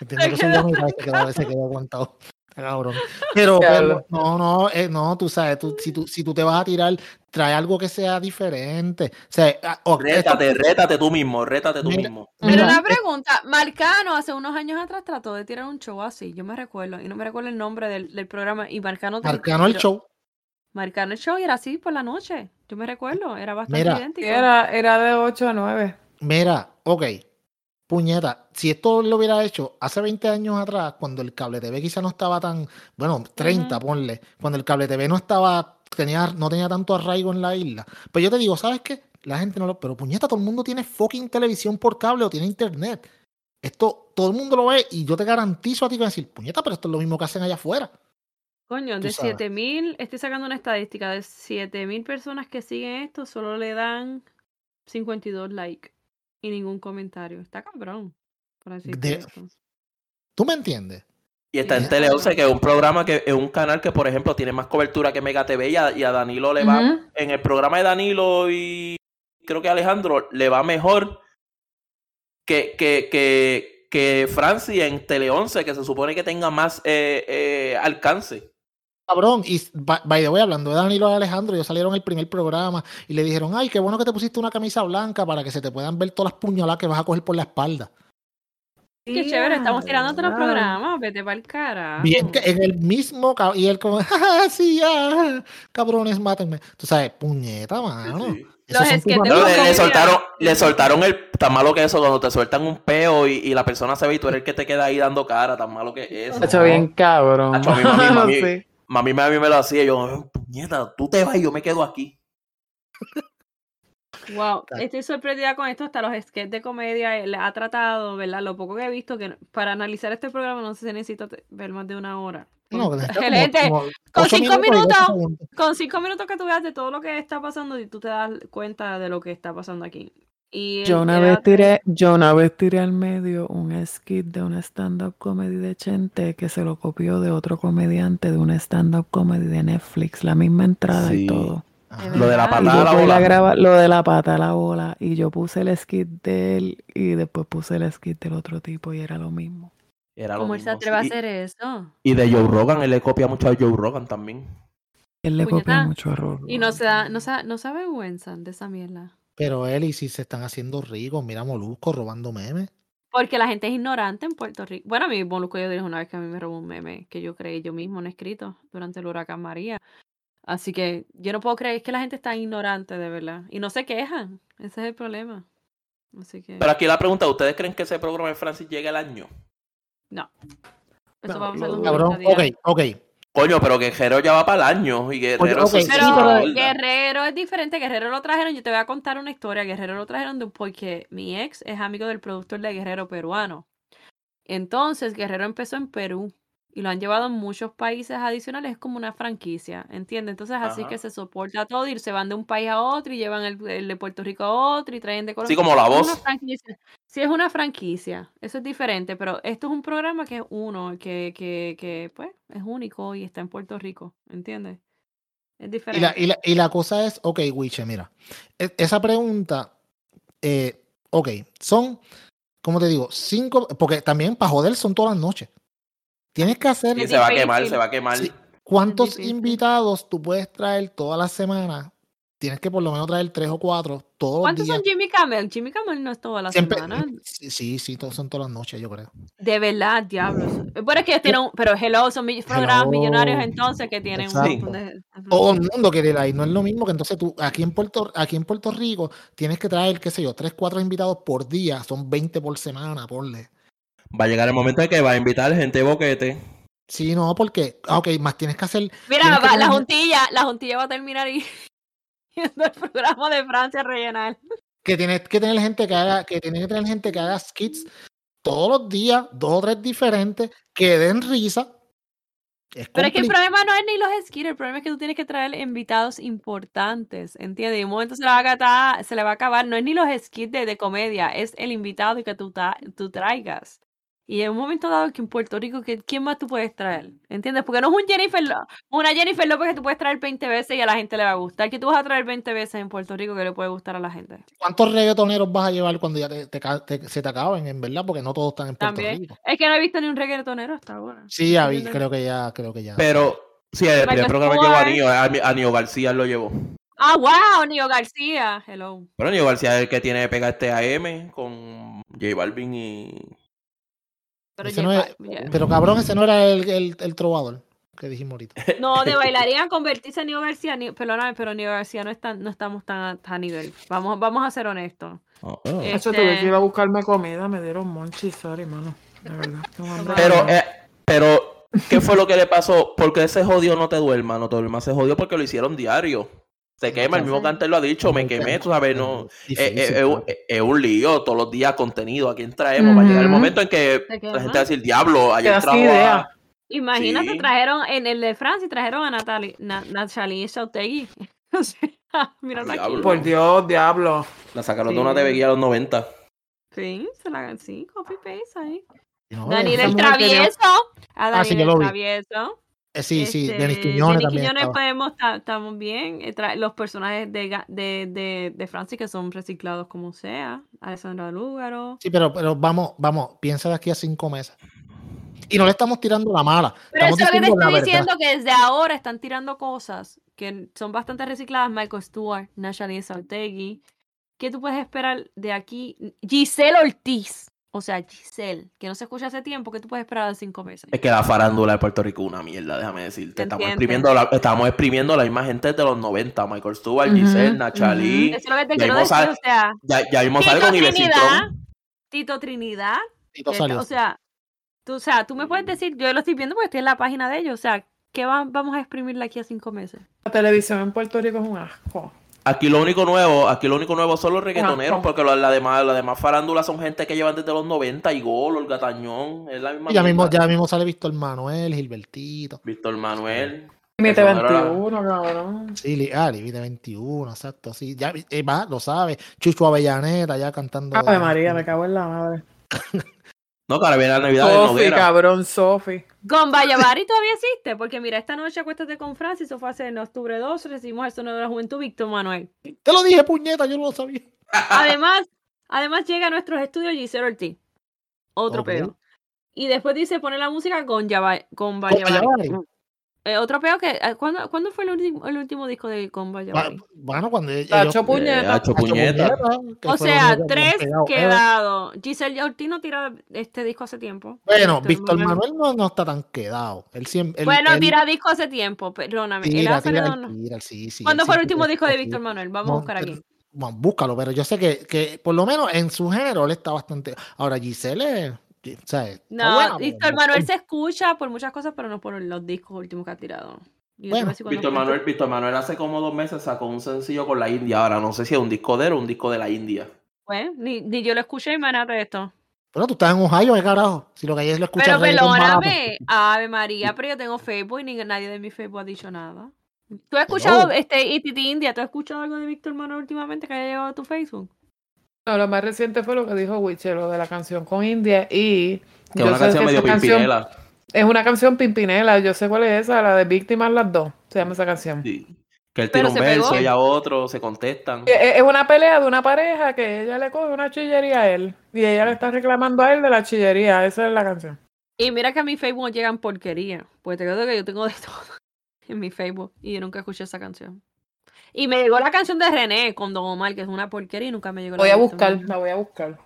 Entiendo que subió a mitad y se quedó, se quedó aguantado. Cabrón. Pero, pero, no, no, eh, no, tú sabes, tú, si, tú, si tú te vas a tirar, trae algo que sea diferente. O sea, ah, esto- Rétate, rétate tú mismo, rétate tú Mira, mismo. Pero Mira, una pregunta, Marcano hace unos años atrás trató de tirar un show así, yo me recuerdo, y no me recuerdo el nombre del, del programa, y Marcano... te- Marcano el show. Marcano el show y era así por la noche, yo me recuerdo, era bastante Mira. idéntico. Era, era de 8 a 9. Mira, ok, puñeta, si esto lo hubiera hecho hace 20 años atrás, cuando el cable TV quizá no estaba tan, bueno, 30, Ujú. ponle, cuando el cable TV no estaba, tenía, no tenía tanto arraigo en la isla. Pues yo te digo, ¿sabes qué? La gente no lo, pero puñeta, todo el mundo tiene fucking televisión por cable o tiene internet. Esto, todo el mundo lo ve y yo te garantizo a ti que vas a decir, puñeta, pero esto es lo mismo que hacen allá afuera. Coño, Tú de sabes. 7000, estoy sacando una estadística, de 7000 personas que siguen esto, solo le dan 52 likes y ningún comentario. Está cabrón. Por así De- decirlo. ¿Tú me entiendes? Y está en Sí. Tele 11, que es un programa que es un canal que, por ejemplo, tiene más cobertura que Mega TV y a, y a Danilo le va. En el programa de Danilo y creo que Alejandro le va mejor que, que, que, que Francis en Tele 11, que se supone que tenga más eh, eh, alcance. Cabrón, y by the way, hablando de Danilo y Alejandro, ellos salieron el primer programa y le dijeron, ay, qué bueno que te pusiste una camisa blanca para que se te puedan ver todas las puñaladas que vas a coger por la espalda. Qué chévere, estamos tirando otros Wow. programas, vete para el carajo. Bien, que en el mismo, y él como, "Ja, sí, ah, cabrones, mátenme. Tú sabes, puñeta, mano. Sí. Los de amigos. No, le, soltaron, le soltaron el tan malo que eso cuando te sueltan un peo y, y la persona se ve y tú eres el que te queda ahí dando cara, tan malo que es eso. Ha hecho bien cabrón. Hacho, a mí, mami, mami. Sí. Mami, mami me lo hacía, yo, puñeta, tú te vas y yo me quedo aquí. Wow, estoy sorprendida con esto, hasta los sketches de comedia él ha tratado, ¿verdad? Lo poco que he visto, que para analizar este programa no sé si necesito ver más de una hora. No, como- como con cinco minutos. segundos. Con cinco minutos que tú veas de todo lo que está pasando y tú te das cuenta de lo que está pasando aquí. Y Yo una vez tiré, yo una vez tiré al medio un skit de una stand-up comedy de Chente que se lo copió de otro comediante de una stand-up comedy de Netflix, la misma entrada Sí. y todo. Lo de la patada a la bola. a grabar lo de la pata a la bola y yo puse el skit de él y después puse el skit del otro tipo y era lo mismo. Era lo ¿Cómo él se atreve a hacer eso? Y, de Joe Rogan, él le copia mucho a Joe Rogan también. Él le copia mucho a Rogan. Y no se da, no se, no se avergüenzan de esa mierda. Pero él, y si se están haciendo ricos, mira Molusco robando memes. Porque la gente es ignorante en Puerto Rico. Bueno, a mí Molusco yo dije una vez que a mí me robó un meme que yo creí yo mismo no escrito durante el huracán María. Así que yo no puedo creer que la gente está ignorante de verdad. Y no se quejan. Ese es el problema. Así que Pero aquí la pregunta, ¿ustedes creen que ese programa de Francis llegue al año? no. No, Eso vamos a dudo. los Cabrón, 90 ok, ok. Coño, pero Guerrero ya va para el año y Guerrero ok, se sí, Pero pero- Guerrero es diferente. Guerrero lo trajeron. Yo te voy a contar una historia. Guerrero lo trajeron de- porque mi ex es amigo del productor de Guerrero peruano. Entonces, Guerrero empezó en Perú y lo han llevado en muchos países adicionales. Es como una franquicia, ¿entiendes? Entonces, así Ajá. que se soporta todo y se van de un país a otro y llevan el, el de Puerto Rico a otro y traen de Sí, como la Es voz. franquicia. Sí, es una franquicia. Eso es diferente, pero esto es un programa que es uno, que, que, que pues, es único y está en Puerto Rico, ¿entiendes? Es Y diferente. la, y, la, y la cosa es, ok, Wiche, mira, e- esa pregunta, eh, ok, son, como te digo, cinco, porque también para joder son todas las noches. Tienes que hacer Sí, se va a quemar, se va a quemar. Sí. cuántos invitados tú puedes traer toda la semana. Tienes que por lo menos traer tres o cuatro todos los ¿Cuántos días. son Jimmy Kimmel? Jimmy Kimmel no es toda la Siempre, semana. sí, sí, todos son todas las noches, yo creo. De verdad, diablos. Pero es que ellos tienen un- pero hello, son mi- programas millonarios entonces que tienen un Exacto. montón de... Todo el mundo quiere ir ahí. No es lo mismo que entonces tú, aquí en Puerto, aquí en Puerto Rico, tienes que traer, qué sé yo, tres, cuatro invitados por día. Son 20 por semana, porle. Va a llegar el momento en que va a invitar gente boquete. Sí, no, porque, ah, ok, más tienes que hacer. Mira, tienes que va- la juntilla, la juntilla va a terminar y el programa de Francia a rellenar. que tienes que tener gente que haga, que tiene que tener gente que haga skits todos los días, dos o tres diferentes, que den risa. Es Pero es que el problema no es ni los skits, el problema es que tú tienes que traer invitados importantes, ¿entiendes? Y un momento se le va a acabar, se le va a acabar, no es ni los skits de, de comedia, es el invitado que tú, ta- tú traigas. Y en un momento dado que en Puerto Rico, ¿quién más tú puedes traer? ¿Entiendes? Porque no es un Jennifer Lo- una Jennifer López que tú puedes traer 20 veces y a la gente le va a gustar. Que tú vas a traer 20 veces en Puerto Rico que le puede gustar a la gente. ¿Cuántos reggaetoneros vas a llevar cuando ya te, te se te acaben, en verdad? Porque no todos están en Puerto También. Rico. Es que no he visto ni un reggaetonero hasta ahora. Sí, ya vi, creo que ya, creo que ya. Pero, sí, el primer programa llevó a. Nio, a, a Nio García lo llevó. Ah, wow, Nio García. Hello. Pero Nio García es el que tiene que pegar este AM con J Balvin y. Pero, Ese ya- no es- ya- Pero cabrón, ese no era el, el, el trovador que dijimos ahorita. No, de bailarín a convertirse en Nio García, ni, perdóname, pero Nio García no, está, no estamos tan a, tan a nivel. Vamos, vamos a ser honestos. Oh, oh. Eh, Eso tuve que Este- ir a buscarme comida, me dieron monchi, sorry, mano. De verdad. Pero, eh, pero, ¿qué fue lo que le pasó? Porque ese jodió no te duerma, no te duerma, se jodió porque lo hicieron diario. Se quema, el mismo Cantel lo ha dicho, me quemé, tú sabes, no. Es Eh, eh, un- lío, todos los días contenido. ¿A quién traemos? Va a llegar el momento en que la gente va a decir, diablo, ayer trajo. Imagínate, Sí. trajeron en el de Francia, trajeron a Natalie, Na, Natalie Sautegui. Mira aquí. Por Dios, diablo. La sacaron Sí. de una TV guía a los 90. Sí, se la, sí, copy paste ahí. No, Daniel el tenía- Travieso. A Ah, sí, Daniel lo el vi. Travieso. Eh, sí, sí, Este, Denis Quiñones Denis también. Quiñones podemos, ta- estamos bien. eh, Los personajes de, de, de, de Francis que son reciclados como sea. Alessandra Lúgaro. Sí, pero, pero vamos, vamos, piensa de aquí a cinco meses. Y no le estamos tirando la mala. Pero eso que te estoy diciendo, que desde ahora están tirando cosas que son bastante recicladas. Michael Stewart, Nashalin Sautegui. ¿Qué tú puedes esperar de aquí? Giselle Ortiz. O sea, Giselle, que no se escucha hace tiempo. ¿Qué tú puedes esperar de cinco meses? Es que la farándula de Puerto Rico es una mierda, déjame decirte. Estamos exprimiendo, la, estamos exprimiendo la misma gente de los 90. Michael Stewart, Giselle, Nachalí. Eso es lo que te Ya quiero mismo decir. sale- O sea, Ya, sale Tito con Trinidad. Tito Trinidad. Tito que- salió. O sea, tú, o sea, tú me puedes decir, yo lo estoy viendo porque estoy en la página de ellos. O sea, ¿qué va- vamos a exprimirle aquí a cinco meses? La televisión en Puerto Rico es un asco. Aquí lo único nuevo, aquí lo único nuevo son los reggaetoneros, porque lo- la demás, la demás farándula son gente que llevan desde los 90, Igor, Olga Tañón, es la misma ya mismo, ya mismo sale Víctor Manuel, Gilbertito. Víctor Manuel. Límite Eso no era- 21, cabrón. Sí, ah, Livide 21, exacto. Sí, ya eh, va, lo sabe. Chucho Avellaneta ya cantando. Ave María, me cago en la madre. No, que ahora viene la Navidad de Sofi, Noguera. cabrón, Sofi. Gomba Yavari todavía existe, porque mira, esta noche acuéstate con Francis, eso fue hace en octubre 2, recibimos el sonido de la juventud, Víctor Manuel. Te lo dije, puñeta, yo no lo sabía. Además, además llega a nuestros estudios Giselle Ortiz. Otro Ok. peo. Y después dice pone la música con Yaba-. Yavari. Eh, otro peo que. eh, ¿cuándo, ¿cuándo fue el último, el último disco de Yavari? Bueno, cuando ellos- Tacho ellos- puñeta. Eh, hacho Tacho puñeta. que O sea, tres quedados. Giselle Ortiz no tira este disco hace tiempo. Bueno, Víctor Víctor Manuel no, no está tan quedado. Él siempre. él- Bueno, él tira disco hace tiempo, perdóname. Él tira, sí, sí, ¿Cuándo fue el último disco de. Víctor Manuel? Vamos a No, buscar aquí. bueno, búscalo, pero yo sé que, que por lo menos en su género él está bastante. Ahora, Giselle No, buena, Víctor Manuel se escucha por muchas cosas, pero no por los discos últimos que ha tirado. Bueno, cuando Víctor. Manuel, Víctor Manuel hace como dos meses sacó un sencillo con la India. Ahora no sé si es un disco de él o un disco de la India. Pues, ni, ni yo lo escuché, imagínate esto. Pero tú estás en Ohio, ¿qué carajo? Si lo que hay es lo escuchas Pero perdóname, Ave María, pero yo tengo Facebook y ni nadie de mi Facebook ha dicho nada. ¿Tú has escuchado Hello. este ITT India? ¿Tú has escuchado algo de Víctor Manuel últimamente que haya llegado a tu Facebook? No, lo más reciente fue lo que dijo Witcher, lo de la canción con India y Que es una canción medio canción pimpinela. es una canción pimpinela, yo sé cuál es esa, la de Víctimas las dos, se llama esa canción. Sí. Que él tira un pegó. verso, ella otro, se contestan. Es es una pelea de una pareja que ella le coge una chillería a él y ella le está reclamando a él de la chillería, esa es la canción. Y mira que a mi Facebook no llegan porquería. Pues te digo que yo tengo de todo en mi Facebook y yo nunca escuché esa canción. Y me llegó la canción de René con Don Omar, que es una porquería y nunca me llegó la Voy a buscar, la voy a buscar.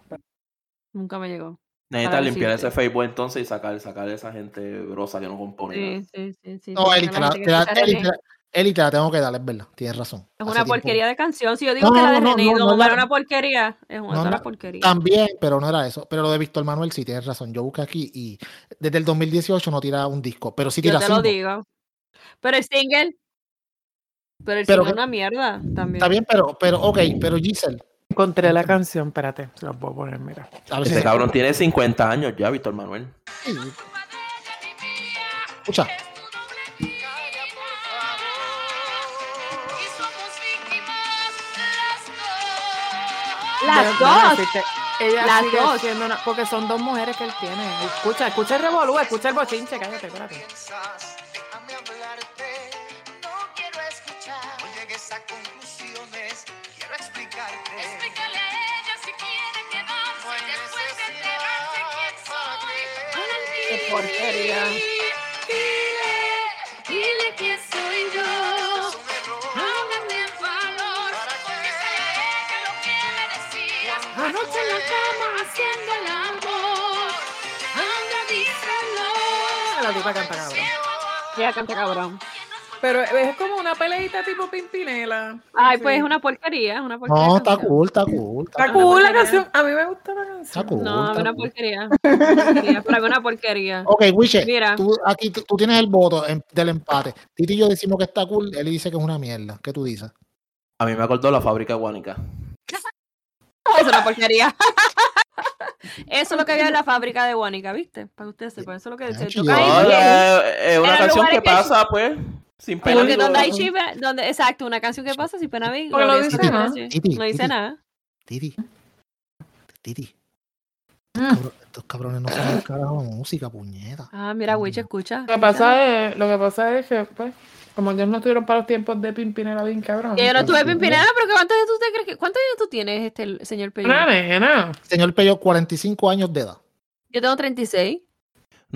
Nunca me llegó. Necesitas limpiar decirte. ese Facebook entonces y sacar, sacar a esa gente brosa que no compone Sí, nada. sí, sí. sí No, Eli, la te la, te la- Eli, te la- Eli, te la tengo que dar, es verdad. Tienes razón. Es Hace una tiempo- porquería de canción. Si yo digo No, que la no, de no, René y no, la- es una porquería, es una no, sola no, porquería. También, pero no era eso. Pero lo de Víctor Manuel sí tienes razón. Yo busqué aquí y desde el 2018 no tira un disco, pero sí Yo tira te lo digo. Pero el single. Pero el Pero es una mierda también. Está bien, pero, pero, ok, pero Giselle. Encontré la canción, espérate, se la puedo poner, mira. A ver si Ese se- cabrón tiene 50 años ya, Víctor Manuel. Sí. Escucha. Las dos. Ella Las sigue dos. siendo una- porque son dos mujeres que él tiene. Escucha, escucha el revolú, escucha el bochinche, cállate, espérate. Llegues a conclusiones, quiero explicarte. Explícale a ella si quiere No quedarse hay después de enterarse quién soy. Qué porquería. Dile, dile quién soy yo. Háblame en valor, ¿Para porque qué? sé que lo que me decías anoche en la cama haciendo el amor. Anda, díselo. La tipa canta cabrón. Ella canta cabrón. Pero es como una peleita tipo Pimpinela. Ay, Sí. pues es una porquería, es una porquería. No, está canción. cool, está cool. Está Está cool. la canción. A mí me gusta la canción. Está cool, No, es está una cool. porquería. porquería, Para mí es una porquería. Ok, Wiche, Mira. tú, aquí tú, tú tienes el voto en- del empate. Titi y yo decimos que está cool, él dice que es una mierda. ¿Qué tú dices? A mí me acordó la fábrica de Guánica. Es una porquería. Eso es lo que había en la fábrica de Guanica, ¿viste? Para que ustedes sepan. Eso es lo que se toca eh, es una canción que- pasa, pues, sin pena Porque donde hay gloria. chisme, donde, exacto, una canción que pasa sin pena Porque no dice nada. Titi, No dice Titi. nada. Titi. Titi. Mm. Estos cabrones no saben carajo de música, puñeta. Ah, mira, Witch, escucha. Lo que pasa es, lo que pasa es que, pues, como ellos no estuvieron para los tiempos de Pimpinela bien cabrón. Yo no estuve pimpinada, pero ¿cuántos años tú te crees que, ¿cuántos años tú tienes, este el señor Peyo? Una nena. Señor Peyo, 45 años de edad. Yo tengo 36.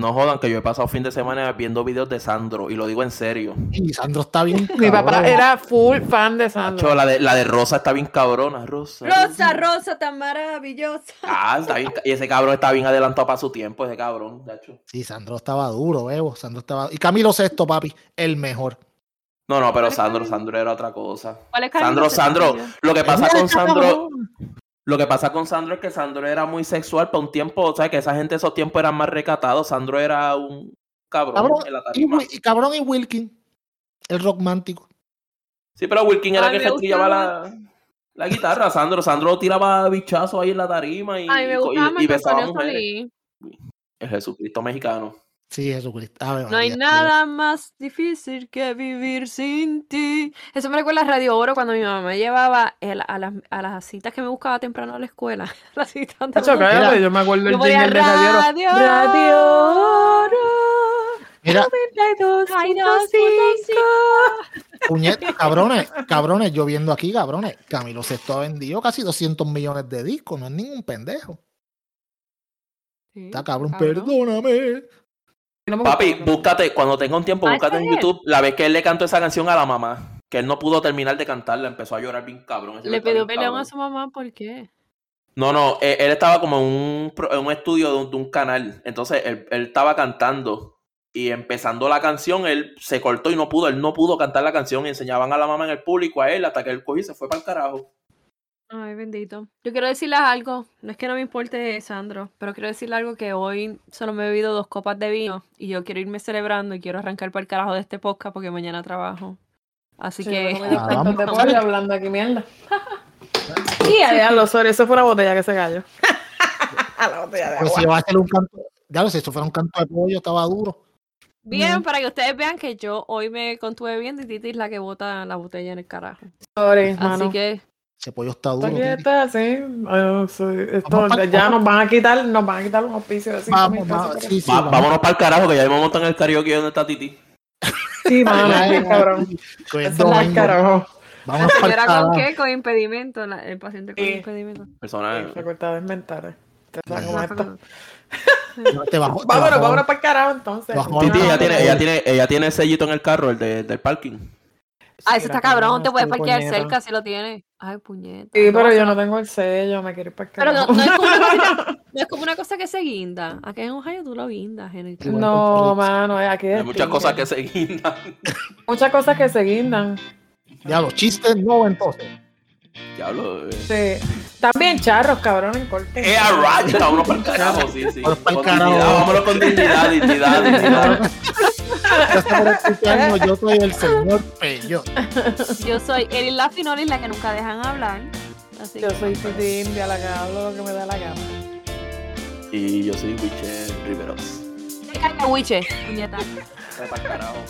No jodan que yo he pasado fin de semana viendo videos de Sandro y lo digo en serio. Y Sandro está bien. Mi papá cabrón. era full fan de Sandro. Chacho, la, de, la de Rosa está bien cabrona, Rosa. Rosa, Rosa, tan maravillosa. Ah, está bien, y ese cabrón está bien adelantado para su tiempo, ese cabrón, chacho. Sí, Sandro estaba duro, Evo. Sandro estaba. Y Camilo Sexto, papi, el mejor. No, no, pero ¿Cuál es Sandro? Sandro era otra cosa. ¿Cuál es Camilo Sandro, Sandro, lo que pasa con Sandro, cabrón. Lo que pasa con Sandro es que Sandro era muy sexual para un tiempo, ¿sabes? Que esa gente de esos tiempos eran más recatados. Sandro era un cabrón, Cabrón, en la y, tarima. Y cabrón y Wilkin, el rockmántico. Sí, pero Wilkin era Ay, que gustaba. la, la guitarra. Sandro, Sandro tiraba bichazos ahí en la tarima y, Ay, me y- besaba mujeres. El Jesucristo mexicano. Sí, Jesucristo. Ave No hay María. nada más difícil que vivir sin ti. Eso me recuerda a Radio Oro cuando mi mamá me llevaba el- a, las, a las citas que me buscaba temprano a la escuela. Las citas Mira. yo me acuerdo el jingle de Radio Oro. Radio, Radio Oro. Mira, 92.5. puñeta, cabrones, cabrones, yo viendo aquí, cabrones. Camilo Sexto ha vendido casi 200 millones de discos, no es ningún pendejo. Sí, Está cabrón, cabrón. perdóname. No me Papi, gusta. búscate, cuando tenga un tiempo, Ah, búscate en. YouTube la vez que él le cantó esa canción a la mamá. Que él no pudo terminar de cantarla, empezó a llorar bien cabrón. ese Le pidió peleón a su mamá, ¿por qué? No, no, él, él estaba como en un, en un estudio de un, de un canal. Entonces él, él estaba cantando y empezando la canción, él se cortó y no pudo, él no pudo cantar la canción y enseñaban a la mamá en el público a él hasta que él cogió y se fue para el carajo. Ay, bendito. Yo quiero decirles algo. No es que no me importe, Sandro, pero quiero decirle algo que hoy solo me he bebido dos copas de vino y yo quiero irme celebrando y quiero arrancar para el carajo de este podcast porque mañana trabajo. Así Sí, que. Ah, vamos. pollo hablando aquí mierda. Y a diablo, sorry, eso fue una botella que se cayó. la botella de Pues agua. si va a hacer un canto, ya lo sé, si eso fuera un canto de pollo, estaba duro. Bien, para que ustedes vean que yo hoy me contuve bien y Titi es la que bota la botella en el carajo. Sorry, Así mano. que. Ese pollo está duro. Está, sí. Sí, esto, ya nos van a quitar, nos van a quitar un auspicio de 5 Vamos, mil pesos. vamos, sí, sí, Va- vamos. vámonos para el carajo, que ya mismo montan el karaoke donde está Titi. Sí, mano, Ay, sí, cabrón. es es domingo. carajo. Vamos para el ¿Era con carajo. qué? Con impedimento. la- el paciente con Sí. impedimento. Persona. Facultades mentales. Es. No, te bajo- te Vámonos, bajo- vámonos para el carajo entonces. Titi, No, ella no, tiene, no. ella tiene, ella tiene el sellito en el carro, el de- del parking. Ah, eso está cabrón. Te puedes parquear puñeta. cerca si lo tienes. Ay, puñeta. Sí, pero No, yo no tengo el sello, me quiero ir para Pero no, no es como una cosa, no es como una cosa que se guinda. Aquí en Ohio tú lo guindas en el No, mano, eh, aquí Hay es muchas tigre. cosas que se guindan. Muchas cosas que se guindan. Ya, los chistes no, entonces. Diablo. eh. Sí. También charros, cabrón, en corte. ¡Eh, a raya! Vámonos para el carajo, sí, sí. Vámonos pa'l Con carajo. dignidad, vámonos con dignidad, dignidad, dignidad. Yo soy el señor Peyot. Yo soy Erin La Finolis, la que nunca dejan hablar. Así Yo que- soy Titi India, la que hablo lo que me da la gana. Y yo soy Wichen Riveros. Cállate, Wiche, puñeta. Para el carajo.